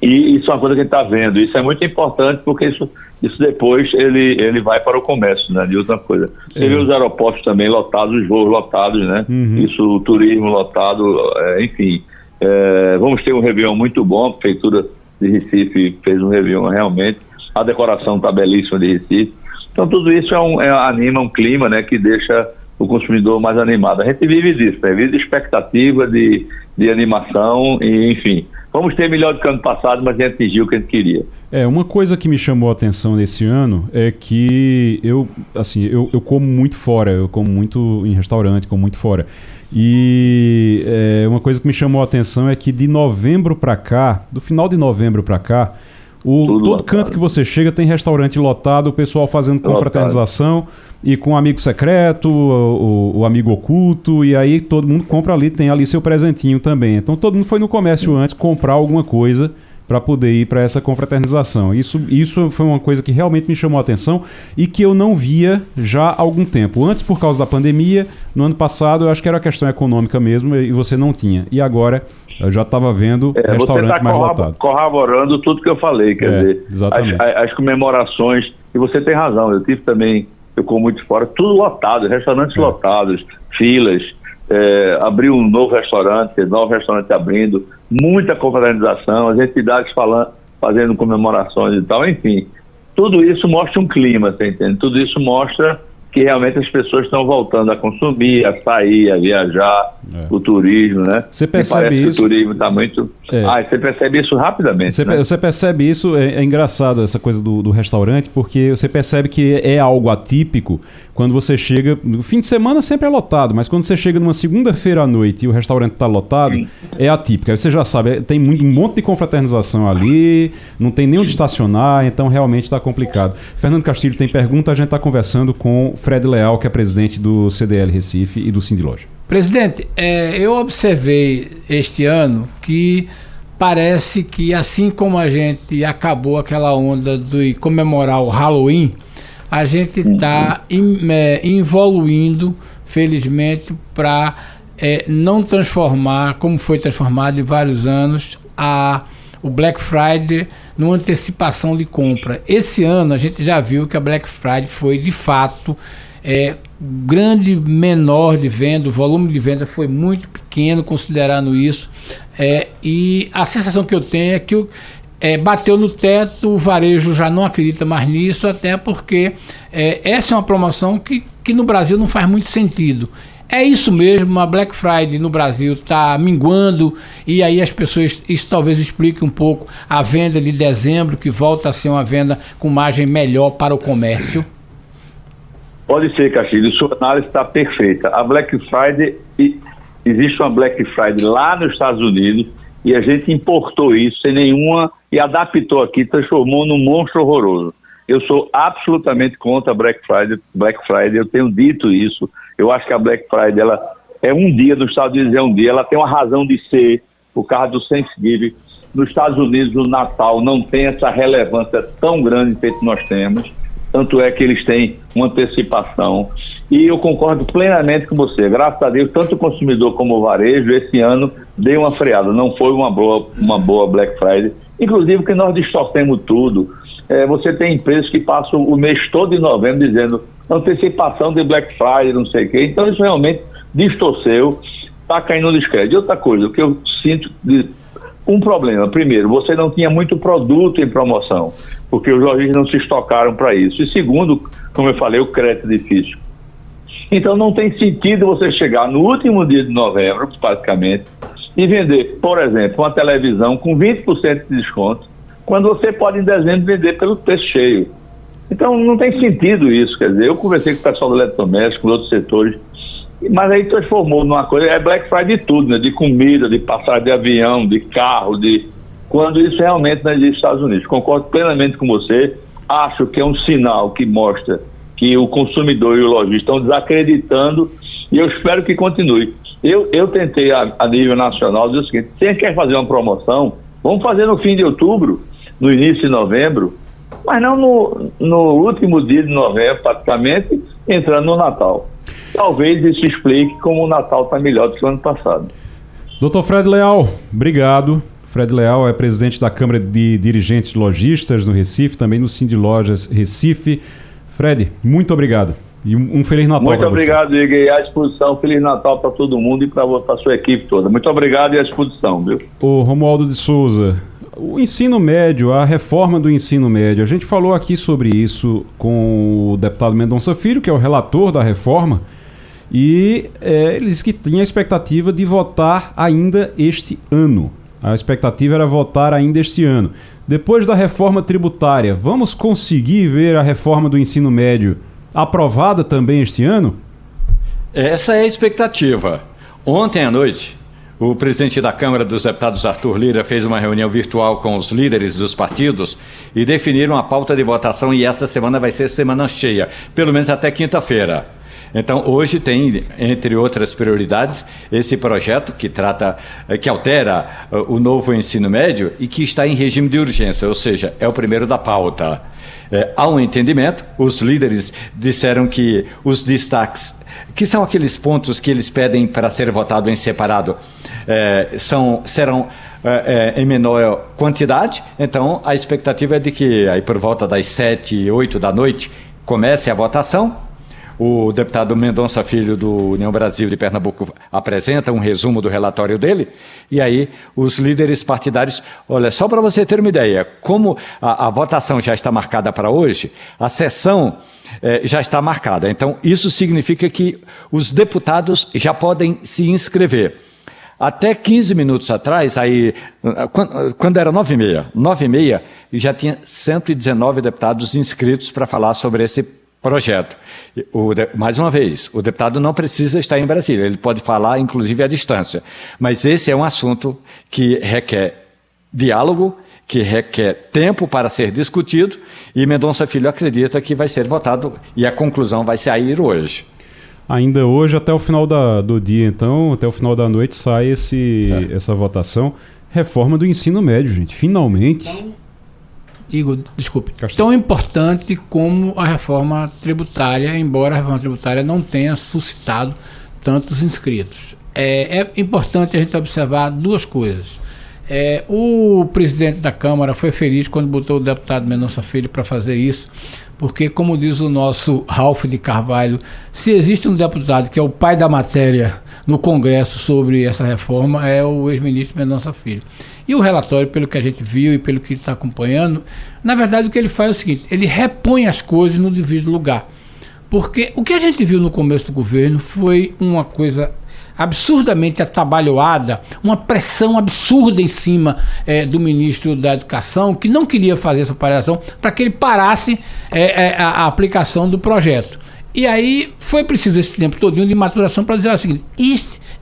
e isso é uma coisa que a gente está vendo. Isso é muito importante porque isso, isso depois ele, ele vai para o comércio, né? De outra coisa. Você é. vê os aeroportos também lotados, os voos lotados, né? Uhum. Isso, o turismo lotado, é, enfim. É, vamos ter um Réveillon muito bom, a Prefeitura de Recife fez um Réveillon realmente, a decoração está belíssima de Recife. Então tudo isso é um, é, anima um clima né, que deixa o consumidor mais animado. A gente vive disso, né? vive de expectativa, de, de animação, e, enfim. Vamos ter melhor do que ano passado, mas a gente atingiu o que a gente queria. É, uma coisa que me chamou a atenção nesse ano é que eu, assim, eu, eu como muito fora, eu como muito em restaurante, como muito fora. E é, uma coisa que me chamou a atenção é que de novembro para cá, do final de novembro para cá, o, todo lotado. canto que você chega tem restaurante lotado, o pessoal fazendo confraternização e com amigo secreto, o, o, o, amigo oculto, e aí todo mundo compra ali, tem ali seu presentinho também. Então todo mundo foi no comércio antes comprar alguma coisa para poder ir para essa confraternização. Isso, isso foi uma coisa que realmente me chamou a atenção e que eu não via já há algum tempo. Antes, por causa da pandemia, no ano passado, eu acho que era questão econômica mesmo e você não tinha. E agora eu já estava vendo é, restaurante tá mais lotado. corroborando tudo que eu falei, quer é, dizer, exatamente. As, as, comemorações, e você tem razão, eu tive também, eu como muito fora, tudo lotado, restaurantes é. lotados, filas, é, abriu um novo restaurante, novo restaurante abrindo, muita confraternização, as entidades falando, fazendo comemorações e tal, enfim. Tudo isso mostra um clima, você entende? Tudo isso mostra que realmente as pessoas estão voltando a consumir, a sair, a viajar, é. o turismo, né? Você percebe isso? o turismo está muito. É. Ah, você percebe isso rapidamente. Você, né? você percebe isso, é, é, engraçado essa coisa do, do restaurante, porque você percebe que é algo atípico quando você chega. No fim de semana sempre é lotado, mas quando você chega numa segunda-feira à noite e o restaurante está lotado, Sim. é atípico. Aí você já sabe, é, tem muito, um monte de confraternização ali, não tem nem onde estacionar, então realmente está complicado. Fernando Castilho tem pergunta, a gente está conversando com Fred Leal, que é presidente do CDL Recife e do Cindy Loja. Presidente, é, eu observei este ano que parece que assim como a gente acabou aquela onda de comemorar o Halloween, a gente está é, evoluindo, felizmente, para é, não transformar, como foi transformado em vários anos, a, o Black Friday numa antecipação de compra. Esse ano a gente já viu que a Black Friday foi de fato é, grande menor de venda, o volume de venda foi muito pequeno considerando isso. É, e a sensação que eu tenho é que o, é, bateu no teto, o varejo já não acredita mais nisso, até porque é, essa é uma promoção que, que no Brasil não faz muito sentido. É isso mesmo, a Black Friday no Brasil está minguando e aí as pessoas, isso talvez explique um pouco a venda de dezembro, que volta a ser uma venda com margem melhor para o comércio. Pode ser, Castilho, sua análise está perfeita. A Black Friday, existe uma Black Friday lá nos Estados Unidos e a gente importou isso sem nenhuma e adaptou aqui, transformou num monstro horroroso. Eu sou absolutamente contra a Black Friday, Black Friday, eu tenho dito isso. Eu acho que a Black Friday ela é um dia, nos Estados Unidos é um dia, ela tem uma razão de ser, por causa do Thanksgiving. Nos Estados Unidos, o Natal não tem essa relevância tão grande feito nós temos tanto é que eles têm uma antecipação. E eu concordo plenamente com você. Graças a Deus, tanto o consumidor como o varejo, esse ano deu uma freada. Não foi uma boa, uma boa Black Friday. Inclusive, que nós distorcemos tudo. É, você tem empresas que passam o mês todo de novembro dizendo antecipação de Black Friday, não sei o quê. Então, isso realmente distorceu, está caindo no descrédito. Outra coisa, o que eu sinto de um problema. Primeiro, você não tinha muito produto em promoção, porque os lojistas não se estocaram para isso. E segundo, como eu falei, o crédito é difícil. Então não tem sentido você chegar no último dia de novembro, praticamente, e vender, por exemplo, uma televisão com 20% de desconto, quando você pode em dezembro vender pelo preço cheio. Então não tem sentido isso, quer dizer, eu conversei com o pessoal do eletrodoméstico, com outros setores, mas aí transformou numa coisa, é Black Friday de tudo, né? De comida, de passagem de avião, de carro, de. Quando isso realmente não existe nos Estados Unidos. Concordo plenamente com você. Acho que é um sinal que mostra que o consumidor e o lojista estão desacreditando e eu espero que continue. Eu, eu tentei a, a nível nacional dizer o seguinte: quem quer fazer uma promoção, vamos fazer no fim de outubro, no início de novembro, mas não no, no último dia de novembro, praticamente, entrando no Natal. Talvez isso explique como o Natal está melhor do que o ano passado. Doutor Fred Leal, obrigado. Fred Leal é presidente da Câmara de Dirigentes Logistas no Recife, também no Cindy Lojas Recife. Fred, muito obrigado. E um Feliz Natal Muito obrigado, Igor. E à disposição. Feliz Natal para todo mundo e para a sua equipe toda. Muito obrigado e à disposição, viu? O Romualdo de Souza, o ensino médio, a reforma do ensino médio, a gente falou aqui sobre isso com o deputado Mendonça Filho, que é o relator da reforma, e é, ele disse que tinha a expectativa de votar ainda este ano. A expectativa era votar ainda este ano. Depois da reforma tributária, vamos conseguir ver a reforma do ensino médio aprovada também este ano? Essa é a expectativa. Ontem à noite, o presidente da Câmara dos Deputados, Arthur Lira, fez uma reunião virtual com os líderes dos partidos e definiram a pauta de votação e essa semana vai ser semana cheia, pelo menos até quinta-feira. Então, hoje tem, entre outras prioridades, esse projeto que trata, eh, que altera eh, o novo ensino médio e que está em regime de urgência, ou seja, é o primeiro da pauta. É, há um entendimento, os líderes disseram que os destaques, que são aqueles pontos que eles pedem para ser votado em separado, é, são, serão é, em menor quantidade, então a expectativa é de que aí por volta das sete, oito da noite comece a votação o deputado Mendonça Filho do União Brasil de Pernambuco apresenta um resumo do relatório dele, e aí os líderes partidários, olha, só para você ter uma ideia, como a, a votação já está marcada para hoje, a sessão eh, já está marcada. Então, isso significa que os deputados já podem se inscrever. Até 15 minutos atrás, aí, quando era 9 e meia, 9 e meia, já tinha 119 deputados inscritos para falar sobre esse projeto. O, mais uma vez, o deputado não precisa estar em Brasília, ele pode falar, inclusive, à distância. Mas esse é um assunto que requer diálogo, que requer tempo para ser discutido, e Mendonça Filho acredita que vai ser votado e a conclusão vai sair hoje. Ainda hoje, até o final da, do dia, então, até o final da noite, sai esse, é. essa votação. Reforma do ensino médio, gente. Finalmente. Então Igor, desculpe, tão importante como a reforma tributária, embora a reforma tributária não tenha suscitado tantos inscritos. É, é importante a gente observar duas coisas. É, o presidente da Câmara foi feliz quando botou o deputado Mendonça Filho para fazer isso, porque, como diz o nosso Ralph de Carvalho, se existe um deputado que é o pai da matéria no Congresso sobre essa reforma, é o ex-ministro Mendonça Filho. E o relatório, pelo que a gente viu e pelo que está acompanhando, na verdade o que ele faz é o seguinte: ele repõe as coisas no devido lugar. Porque o que a gente viu no começo do governo foi uma coisa absurdamente atabalhoada, uma pressão absurda em cima é, do ministro da Educação, que não queria fazer essa paração para que ele parasse é, a, a, aplicação do projeto. E aí foi preciso esse tempo todo de maturação para dizer o seguinte: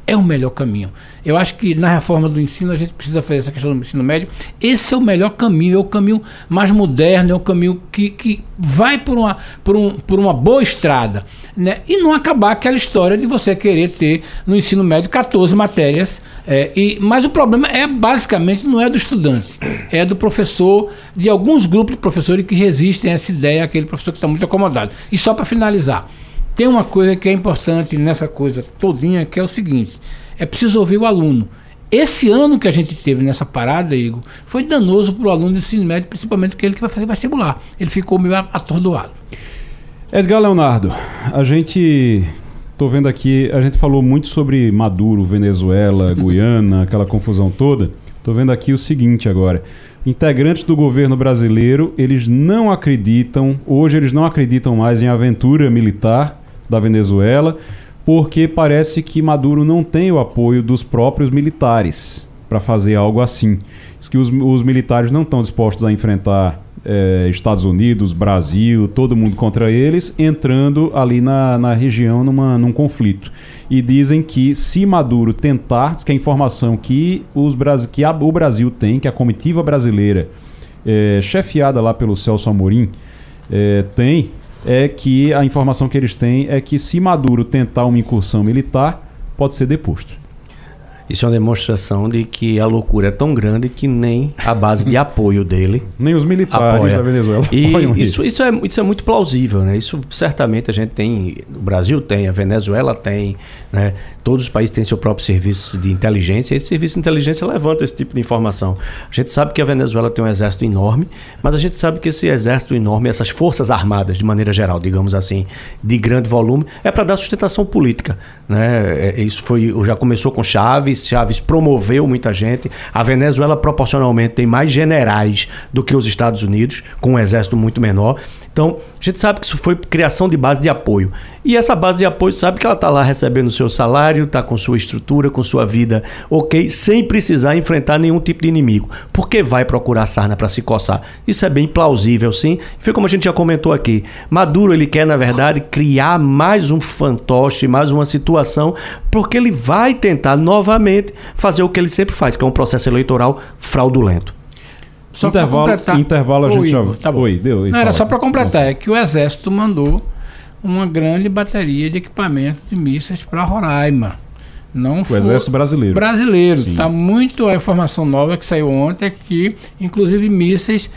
é o melhor caminho. Eu acho que na reforma do ensino a gente precisa fazer essa questão do ensino médio. Esse é o melhor caminho, é o caminho mais moderno, é o caminho que, que vai por uma, por, um, por uma boa estrada. Né? E não acabar aquela história de você querer ter no ensino médio 14 matérias. É, e, mas o problema é basicamente não é do estudante, é do professor, de alguns grupos de professores que resistem a essa ideia, aquele professor que está muito acomodado. E só para finalizar, tem uma coisa que é importante nessa coisa todinha, que é o seguinte: é preciso ouvir o aluno. Esse ano que a gente teve nessa parada, Igor, foi danoso para o aluno do ensino médio, principalmente aquele que vai fazer vestibular. Ele ficou meio atordoado. Edgar Leonardo, a gente. Estou vendo aqui, a gente falou muito sobre Maduro, Venezuela, [laughs] Guiana, aquela confusão toda. Estou vendo aqui o seguinte agora. Integrantes do governo brasileiro, eles não acreditam, hoje eles não acreditam mais em aventura militar da Venezuela, porque parece que Maduro não tem o apoio dos próprios militares para fazer algo assim. Diz que os, os militares não estão dispostos a enfrentar é, Estados Unidos, Brasil, todo mundo contra eles, entrando ali na, na região numa, num conflito. E dizem que se Maduro tentar, diz que a informação que, os, que a, o Brasil tem, que a comitiva brasileira, é, chefiada lá pelo Celso Amorim, é, tem, é que a informação que eles têm é que se Maduro tentar uma incursão militar, pode ser deposto. Isso é uma demonstração de que a loucura é tão grande que nem a base de apoio dele. [laughs] Nem os militares apoia. da Venezuela. E isso, isso, é, isso é muito plausível, né? Isso certamente a gente tem. O Brasil tem, a Venezuela tem, né? Todos os países têm seu próprio serviço de inteligência, e esse serviço de inteligência levanta esse tipo de informação. A gente sabe que a Venezuela tem um exército enorme, mas a gente sabe que esse exército enorme, essas forças armadas, de maneira geral, digamos assim, de grande volume, é para dar sustentação política. Né? É, isso foi, já começou com Chaves, Chaves promoveu muita gente. A Venezuela, proporcionalmente, tem mais generais do que os Estados Unidos, com um exército muito menor. Então, a gente sabe que isso foi criação de base de apoio. E essa base de apoio sabe que ela está lá recebendo o seu salário, está com sua estrutura, com sua vida ok, sem precisar enfrentar nenhum tipo de inimigo. Porque vai procurar sarna para se coçar. Isso é bem plausível, sim. Foi como a gente já comentou aqui. Maduro, ele quer, na verdade, criar mais um fantoche, mais uma situação, porque ele vai tentar novamente fazer o que ele sempre faz, que é um processo eleitoral fraudulento. Só intervalo, completar. intervalo a gente já. Tá Oi, deu. Não, era só para completar, é que o Exército mandou uma grande bateria de equipamento de mísseis para Roraima. Não o Exército Brasileiro. Brasileiro. Está muito a informação nova que saiu ontem é que, inclusive, mísseis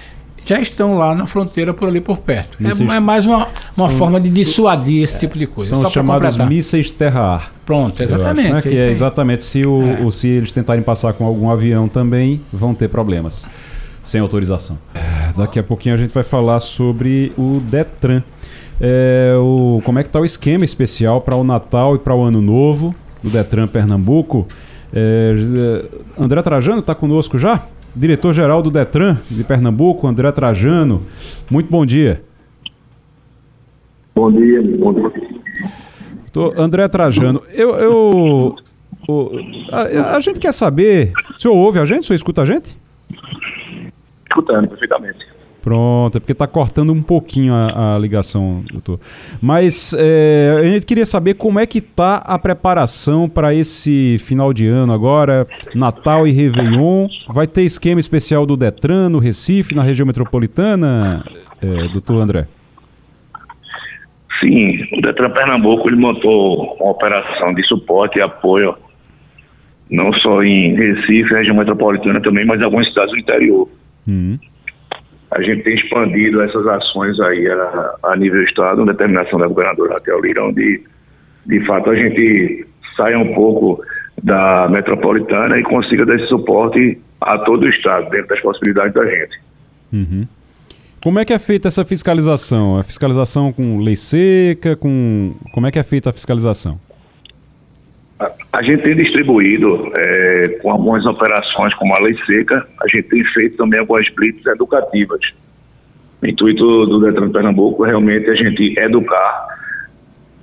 já estão lá na fronteira por ali por perto. É, é, mais uma, uma são, forma de dissuadir esse tipo de coisa. São Só chamados mísseis terra-ar. Pronto, exatamente. Acho, né? Que é exatamente se, é. o, se eles tentarem passar com algum avião também, vão ter problemas sem autorização. Daqui a pouquinho a gente vai falar sobre o Detran. É, o, como é que está o esquema especial para o Natal e para o Ano Novo do Detran Pernambuco? É, é André Trajano está conosco já? Diretor-geral do Detran de Pernambuco, André Trajano. Muito bom dia. Bom dia, bom dia. Tô, André Trajano, eu, eu a, a, gente quer saber. O senhor ouve a gente? O senhor escuta a gente? Escutando perfeitamente. Pronto, é porque está cortando um pouquinho a, a ligação, doutor. Mas é, a gente queria saber como é que está a preparação para esse final de ano agora, Natal e Réveillon. Vai ter esquema especial do Detran no Recife, na região metropolitana, é, doutor André? Sim, o Detran Pernambuco ele montou uma operação de suporte e apoio, não só em Recife, região metropolitana também, mas em algumas cidades do interior. Uhum. A gente tem expandido essas ações aí a, a nível estado, uma determinação da governadora Raquel Lirão de, de fato, a gente saia um pouco da metropolitana e consiga dar esse suporte a todo o estado, dentro das possibilidades da gente. Uhum. Como é que é feita essa fiscalização? A fiscalização com lei seca, com como é que é feita a fiscalização? A gente tem distribuído é, com algumas operações como a Lei Seca, a gente tem feito também algumas blitz educativas. O intuito do Detran Pernambuco é realmente a gente educar,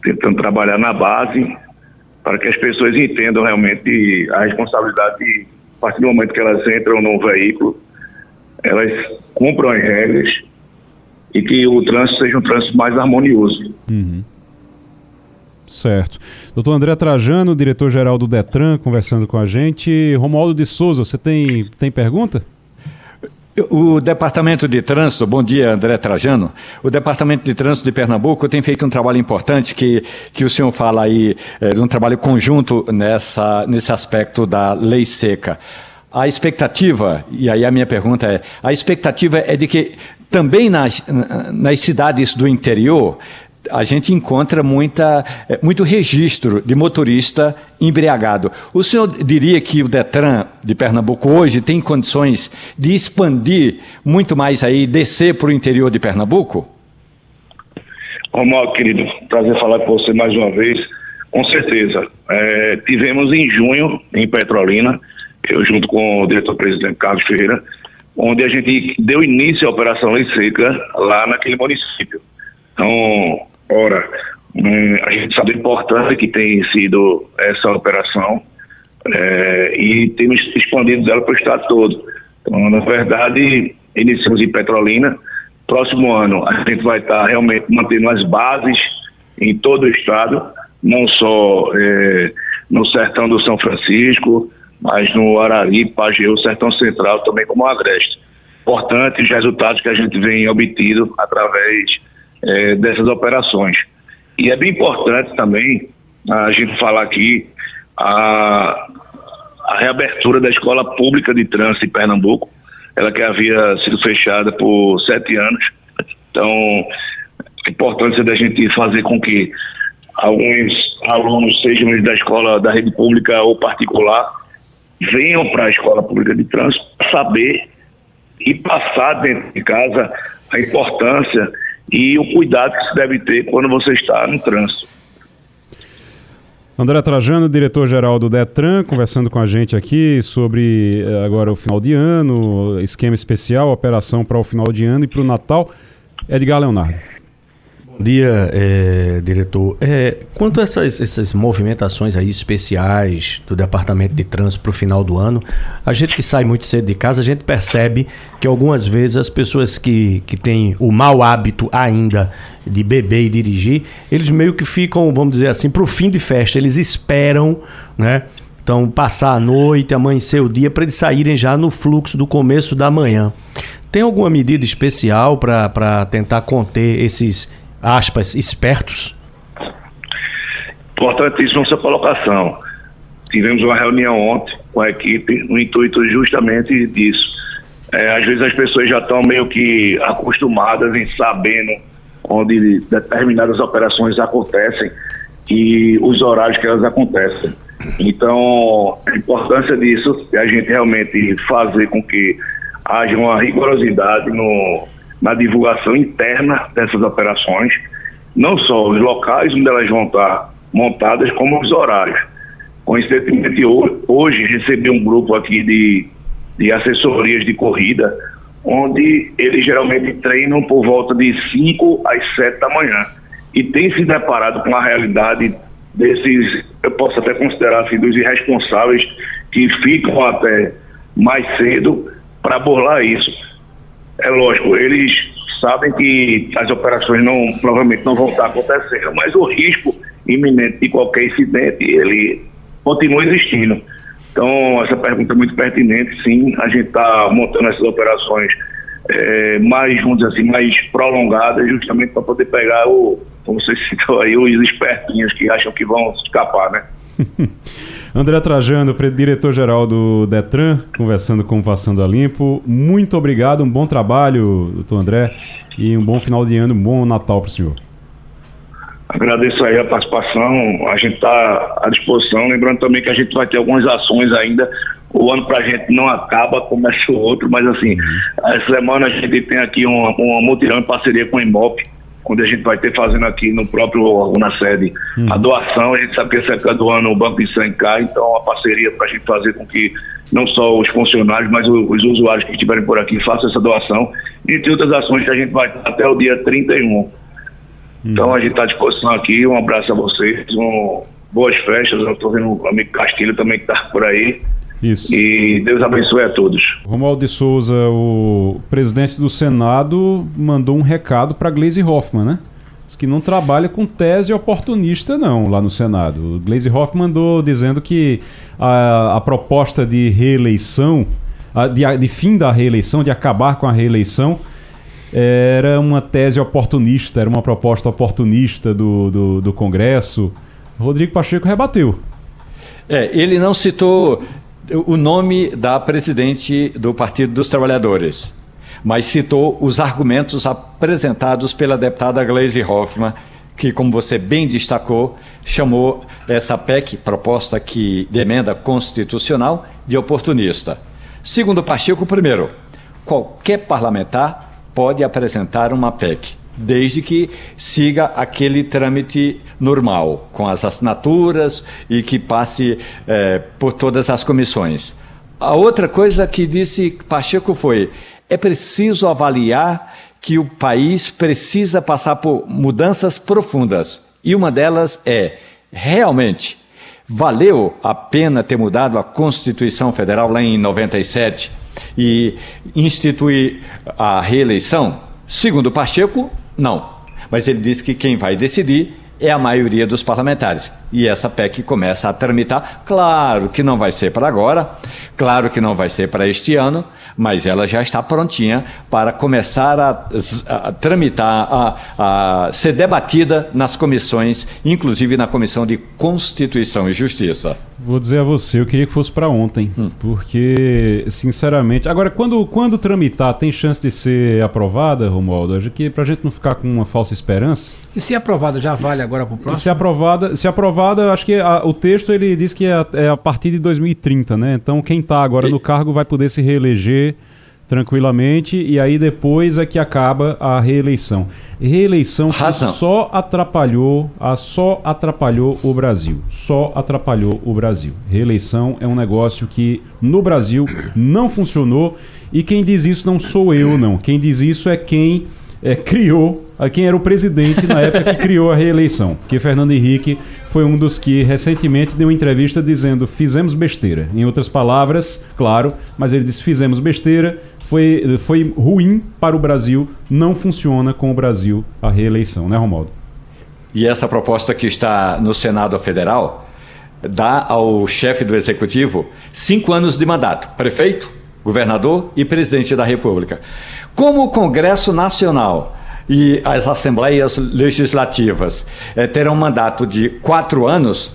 tentando trabalhar na base, para que as pessoas entendam realmente a responsabilidade de, a partir do momento que elas entram no veículo, elas cumpram as regras e que o trânsito seja um trânsito mais harmonioso. Uhum. Certo. Doutor André Trajano, diretor-geral do Detran, conversando com a gente. Romualdo de Souza, você tem, tem pergunta? O Departamento de Trânsito, bom dia, André Trajano. O Departamento de Trânsito de Pernambuco tem feito um trabalho importante que, que o senhor fala aí, é, de um trabalho conjunto nessa, nesse aspecto da lei seca. A expectativa, e aí a minha pergunta é: a expectativa é de que também nas, nas cidades do interior a gente encontra muita, eh, muito registro de motorista embriagado. O senhor diria que o Detran de Pernambuco hoje tem condições de expandir muito mais aí, descer para o interior de Pernambuco? Romualdo, querido, prazer falar com você mais uma vez. Com certeza. É, tivemos em junho, em Petrolina, eu junto com o diretor-presidente Carlos Ferreira, onde a gente deu início à Operação Lei Seca lá naquele município. Então, Ora, Hum, a gente sabe a importância que tem sido essa operação é, e temos expandido ela para o estado todo. Então, na verdade, iniciamos em Petrolina. Próximo ano, a gente vai estar realmente mantendo as bases em todo o estado, não só é, no sertão do São Francisco, mas no Arari, Pajeú, Sertão Central, também como Agreste. Importante os resultados que a gente vem obtido através é, dessas operações. E é bem importante também a gente falar aqui a, a reabertura da escola pública de trânsito em Pernambuco, ela que havia sido fechada por sete anos. Então, a importância da gente fazer com que alguns alunos, sejam da escola da rede pública ou particular, venham para a escola pública de trânsito saber e passar dentro de casa a importância e o cuidado que se deve ter quando você está no trânsito. André Trajano, diretor-geral do Detran, conversando com a gente aqui sobre eh, agora o final de ano, esquema especial, operação para o final de ano e para o Natal. Edgar Leonardo. Bom dia, é, diretor. É, quanto a essas, essas movimentações aí especiais do Departamento de Trânsito para o final do ano, a gente que sai muito cedo de casa, a gente percebe que algumas vezes as pessoas que, que têm o mau hábito ainda de beber e dirigir, eles meio que ficam, vamos dizer assim, para o fim de festa. Eles esperam, né? Então, passar a noite, amanhecer o dia, para eles saírem já no fluxo do começo da manhã. Tem alguma medida especial para tentar conter esses aspas, espertos? Importantíssima essa colocação. Tivemos uma reunião ontem com a equipe no intuito justamente disso. É, às vezes as pessoas já estão meio que acostumadas em sabendo onde determinadas operações acontecem e os horários que elas acontecem. Então, a importância disso é a gente realmente fazer com que haja uma rigorosidade no, na divulgação interna dessas operações, não só os locais onde elas vão estar montadas, como os horários. Coincidentemente, hoje recebi um grupo aqui de, de assessorias de corrida, onde eles geralmente treinam por volta de 5 às 7 da manhã. E tem se deparado com a realidade desses, eu posso até considerar assim, dos irresponsáveis que ficam até mais cedo para burlar isso é lógico, eles sabem que as operações não provavelmente não vão estar acontecendo, mas o risco iminente de qualquer incidente ele continua existindo. Então essa pergunta é muito pertinente, sim. A gente está montando essas operações é, mais, vamos dizer assim, mais prolongadas, justamente para poder pegar o, como você citou aí, os espertinhos que acham que vão escapar, né? [laughs] André Trajano, diretor-geral do Detran, conversando com o Passando a Limpo. Muito obrigado, um bom trabalho, doutor André, e um bom final de ano, um bom Natal para o senhor. Agradeço aí a participação, a gente está à disposição. Lembrando também que a gente vai ter algumas ações ainda. O ano para a gente não acaba, começa o outro, mas assim, uhum. essa semana a gente tem aqui uma, uma mutirão em parceria com o Imop quando a gente vai ter fazendo aqui no próprio órgão, na sede, hum. a doação, a gente sabe que esse época do ano o Banco de Sangue cai, então a parceria para a gente fazer com que não só os funcionários, mas os usuários que estiverem por aqui façam essa doação, entre outras ações que a gente vai até o dia 31. Hum. Então a gente está à disposição aqui, um abraço a vocês, um, boas festas, eu estou vendo o amigo Castilho também que está por aí. Isso. E Deus abençoe a todos. Romualdo de Souza, o presidente do Senado, mandou um recado para Gleisi Hoffmann, né? Diz que não trabalha com tese oportunista, não, lá no Senado. O Gleisi Hoffmann mandou dizendo que a, a proposta de reeleição, a, de, de fim da reeleição, de acabar com a reeleição, era uma tese oportunista, era uma proposta oportunista do, do, do Congresso. Rodrigo Pacheco rebateu. É, ele não citou o nome da presidente do Partido dos Trabalhadores, mas citou os argumentos apresentados pela deputada Gleisi Hoffmann, que, como você bem destacou, chamou essa PEC, proposta que de emenda constitucional, de oportunista. Segundo Pacheco, primeiro, qualquer parlamentar pode apresentar uma PEC desde que siga aquele trâmite normal, com as assinaturas e que passe é, por todas as comissões. A outra coisa que disse Pacheco foi: é preciso avaliar que o país precisa passar por mudanças profundas. E uma delas é, realmente, valeu a pena ter mudado a Constituição Federal lá em 97 e instituir a reeleição? Segundo Pacheco, não. Mas ele disse que quem vai decidir é a maioria dos parlamentares. E essa PEC começa a tramitar. Claro que não vai ser para agora, claro que não vai ser para este ano, mas ela já está prontinha para começar a, a tramitar, a, a ser debatida nas comissões, inclusive na Comissão de Constituição e Justiça. Vou dizer a você, eu queria que fosse para ontem, hum. porque, sinceramente. Agora, quando, quando tramitar, tem chance de ser aprovada, Romualdo? Acho que para a gente não ficar com uma falsa esperança. E se aprovada, já vale agora para o próximo? Se aprovada, se aprovada acho que a, o texto ele diz que é, é, a partir de 2030, né? Então, quem está agora e... no cargo vai poder se reeleger tranquilamente e aí depois é que acaba a reeleição. Reeleição só atrapalhou, a só atrapalhou o Brasil, só atrapalhou o Brasil. Reeleição é um negócio que no Brasil não funcionou e quem diz isso não sou eu não. Quem diz isso é quem é, criou, quem era o presidente na época que criou a reeleição, que Fernando Henrique foi um dos que recentemente deu uma entrevista dizendo fizemos besteira. Em outras palavras, claro, mas ele disse fizemos besteira, foi, foi ruim para o Brasil, não funciona com o Brasil a reeleição, né, Romualdo? E essa proposta que está no Senado Federal dá ao chefe do Executivo cinco anos de mandato, prefeito, governador e presidente da República. Como o Congresso Nacional e as assembleias legislativas eh, terão mandato de quatro anos,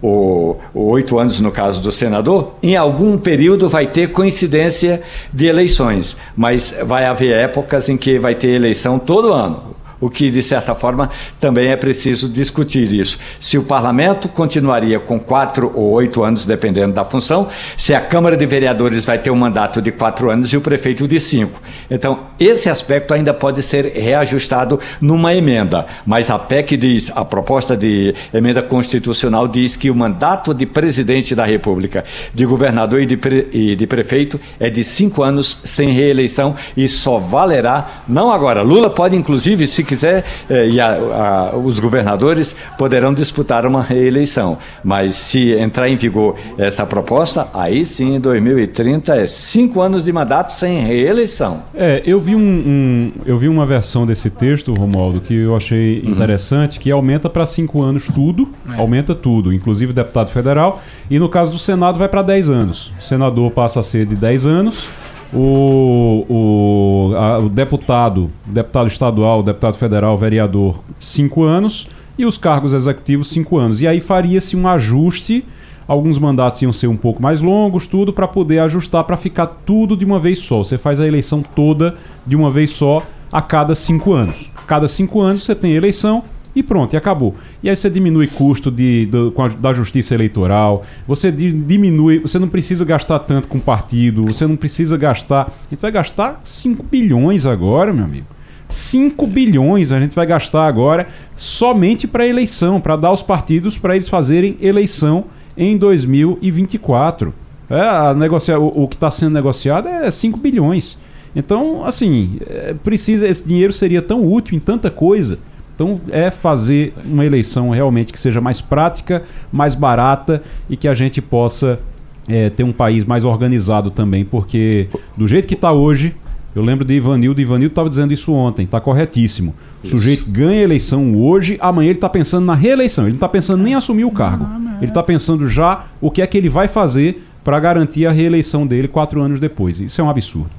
ou, oito anos no caso do senador, em algum período vai ter coincidência de eleições, mas vai haver épocas em que vai ter eleição todo ano o que, de certa forma, também é preciso discutir isso. Se o parlamento continuaria com quatro ou oito anos, dependendo da função, se a Câmara de Vereadores vai ter um mandato de quatro anos e o prefeito de cinco. Então, esse aspecto ainda pode ser reajustado numa emenda, mas a PEC diz, a proposta de emenda constitucional diz que o mandato de presidente da República, de governador e de, pre, e de prefeito é de cinco anos sem reeleição e só valerá, não agora. Lula pode, inclusive, se quiser, eh, e a, a, os governadores poderão disputar uma reeleição. Mas se entrar em vigor essa proposta, aí sim, em 2030 é cinco anos de mandato sem reeleição. É, eu vi, um, um eu vi uma versão desse texto, Romualdo, que eu achei uhum. interessante, que aumenta para cinco anos tudo, é. aumenta tudo, inclusive deputado federal, e no caso do Senado vai para 10 anos. O senador passa a ser de 10 anos o, o, a, o deputado, deputado estadual, deputado federal, vereador, cinco anos, e os cargos executivos, cinco anos. E aí faria-se um ajuste, alguns mandatos iam ser um pouco mais longos, tudo, para poder ajustar, para ficar tudo de uma vez só. Você faz a eleição toda de uma vez só a cada cinco anos. Cada cinco anos você tem eleição, e pronto, e acabou. E aí você diminui custo de, de a, da justiça eleitoral, você diminui, você não precisa gastar tanto com partido, você não precisa gastar. A gente vai gastar 5 bilhões agora, meu amigo. 5 bilhões a gente vai gastar agora somente para eleição, para dar aos partidos para eles fazerem eleição em 2024. É, a negocia, o, o que está sendo negociado é 5 bilhões. Então, assim, é, precisa esse dinheiro seria tão útil em tanta coisa então é fazer uma eleição realmente que seja mais prática, mais barata e que a gente possa é, ter um país mais organizado também, porque do jeito que está hoje, eu lembro de Ivanildo, Ivanildo estava dizendo isso ontem, está corretíssimo. O sujeito ganha a eleição hoje, amanhã ele está pensando na reeleição, ele não está pensando nem em assumir o cargo. Ele está pensando já o que é que ele vai fazer para garantir a reeleição dele quatro anos depois. Isso é um absurdo.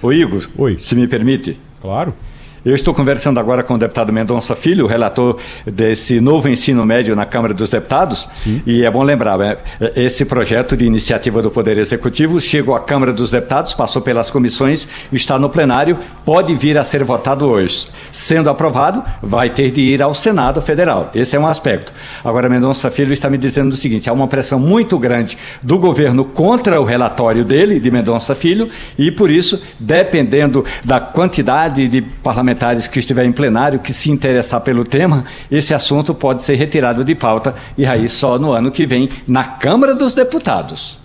Ô Igor, Oi. se me permite. Claro. Eu estou conversando agora com o deputado Mendonça Filho, relator desse novo ensino médio na Câmara dos Deputados. Sim. E é bom lembrar, né, esse projeto de iniciativa do Poder Executivo chegou à Câmara dos Deputados, passou pelas comissões, está no plenário, pode vir a ser votado hoje. Sendo aprovado, vai ter de ir ao Senado Federal. Esse é um aspecto. Agora, Mendonça Filho está me dizendo o seguinte: há uma pressão muito grande do governo contra o relatório dele, de Mendonça Filho, e por isso, dependendo da quantidade de parlamentares parlamentares que estiver em plenário que se interessar pelo tema, esse assunto pode ser retirado de pauta e aí só no ano que vem na Câmara dos Deputados.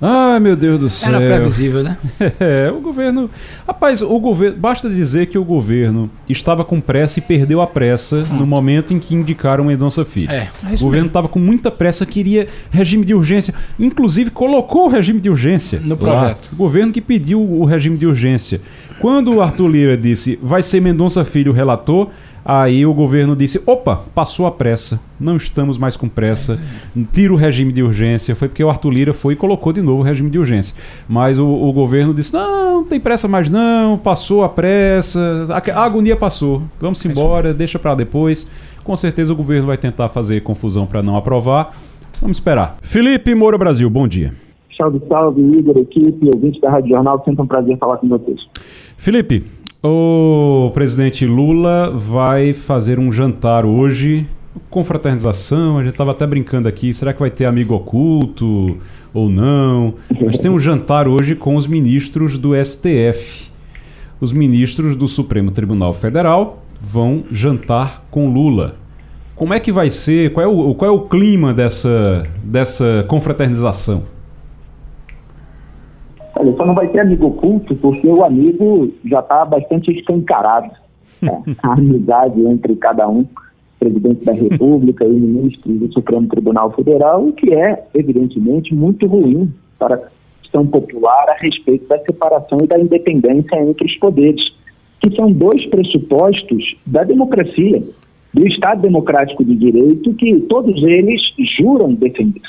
Ai, meu Deus do céu. Era previsível, né? [laughs] É, o governo. Rapaz, o governo. Basta dizer que o governo estava com pressa e perdeu a pressa hum. no momento em que indicaram Mendonça Filho. É, é o governo estava com muita pressa, queria regime de urgência. Inclusive, colocou o regime de urgência. No projeto. O governo que pediu o regime de urgência. Quando o Arthur Lira disse vai ser Mendonça Filho o relator Aí o governo disse: opa, passou a pressa, não estamos mais com pressa, tira o regime de urgência. Foi porque o Arthur Lira foi e colocou de novo o regime de urgência. Mas o, o governo disse: não, não tem pressa mais não, passou a pressa, a, a agonia passou, vamos embora, deixa para depois. Com certeza o governo vai tentar fazer confusão para não aprovar. Vamos esperar. Felipe Moura Brasil, bom dia. Salve, salve, Igor, equipe, ouvinte da Rádio Jornal, sempre um prazer falar com vocês. Felipe, o presidente Lula vai fazer um jantar hoje, com fraternização. A gente estava até brincando aqui: será que vai ter amigo oculto ou não? Mas tem um jantar hoje com os ministros do STF. Os ministros do Supremo Tribunal Federal vão jantar com Lula. Como é que vai ser? Qual é o, qual é o clima dessa, dessa confraternização? Olha, só não vai ter amigo oculto porque o amigo já está bastante escancarado. Né? [laughs] A amizade entre cada um, presidente da República e ministro do Supremo Tribunal Federal, o que é, evidentemente, muito ruim para a questão popular a respeito da separação e da independência entre os poderes, que são dois pressupostos da democracia, do Estado Democrático de Direito, que todos eles juram defender.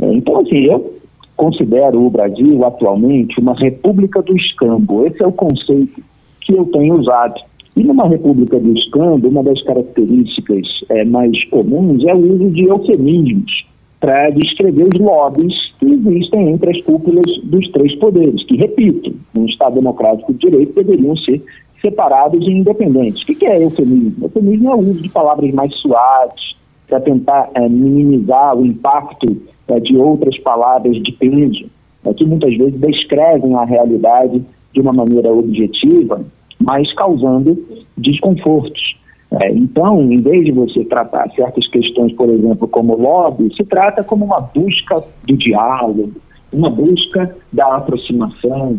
Então, assim, eu considero o Brasil atualmente uma república do escambo. Esse é o conceito que eu tenho usado. E numa república do escambo, uma das características é, mais comuns é o uso de eufemismos para descrever os lobbies que existem entre as cúpulas dos três poderes, que, repito, no Estado Democrático de Direito deveriam ser separados e independentes. O que é eufemismo? Eufemismo é o uso de palavras mais suaves para tentar é, minimizar o impacto é, de outras palavras de peso, é, que muitas vezes descrevem a realidade de uma maneira objetiva, mas causando desconfortos. É, então, em vez de você tratar certas questões, por exemplo, como lobby, se trata como uma busca do diálogo, uma busca da aproximação.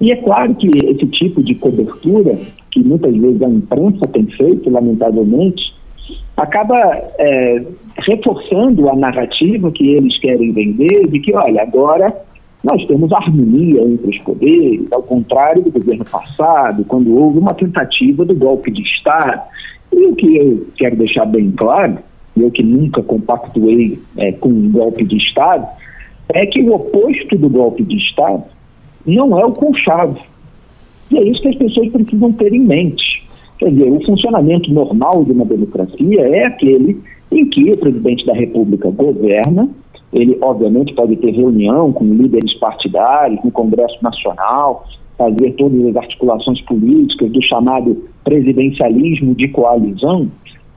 E é claro que esse tipo de cobertura, que muitas vezes a imprensa tem feito, lamentavelmente, acaba é, reforçando a narrativa que eles querem vender de que, olha, agora nós temos harmonia entre os poderes, ao contrário do governo passado, quando houve uma tentativa do golpe de Estado. E o que eu quero deixar bem claro, eu que nunca compactuei é, com um golpe de Estado, é que o oposto do golpe de Estado não é o conchavo. E é isso que as pessoas precisam ter em mente. Quer dizer, o funcionamento normal de uma democracia é aquele em que o presidente da República governa, ele obviamente pode ter reunião com líderes partidários no Congresso Nacional, fazer todas as articulações políticas do chamado presidencialismo de coalizão.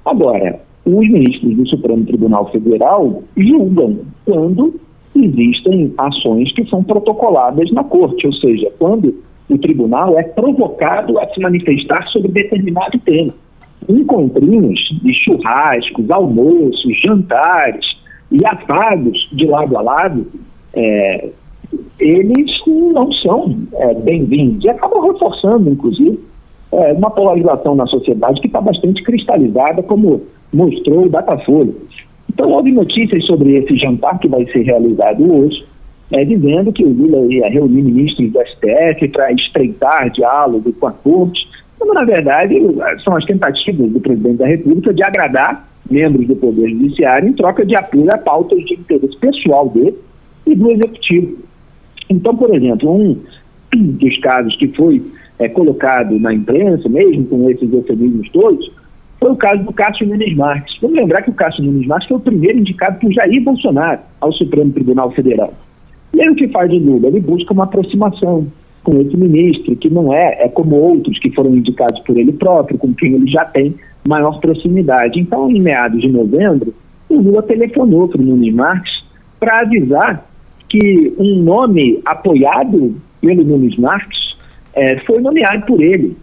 Agora, os ministros do Supremo Tribunal Federal julgam quando existem ações que são protocoladas na corte, ou seja, quando o tribunal é provocado a se manifestar sobre determinado tema. Encontrinhos de churrascos, almoços, jantares e afagos de lado a lado, é, eles não são é, bem-vindos e acabam reforçando, inclusive, é, uma polarização na sociedade que está bastante cristalizada, como mostrou o Datafolha. Então, houve notícias sobre esse jantar que vai ser realizado hoje, é, dizendo que o Lula ia reunir ministros do STF para estreitar diálogo com a corte, quando, na verdade, são as tentativas do presidente da República de agradar membros do Poder Judiciário em troca de apoio a pautas de interesse pessoal dele e do Executivo. Então, por exemplo, um dos casos que foi é, colocado na imprensa, mesmo com esses eufemismos todos, foi o caso do Cássio Nunes Marques. Vamos lembrar que o Cássio Nunes Marques foi o primeiro indicado por Jair Bolsonaro ao Supremo Tribunal Federal. E aí o que faz o Lula? Ele busca uma aproximação com esse ministro, que não é, é como outros que foram indicados por ele próprio, com quem ele já tem maior proximidade. Então, em meados de novembro, o Lula telefonou para o Nunes Marques para avisar que um nome apoiado pelo Nunes Marques é, foi nomeado por ele,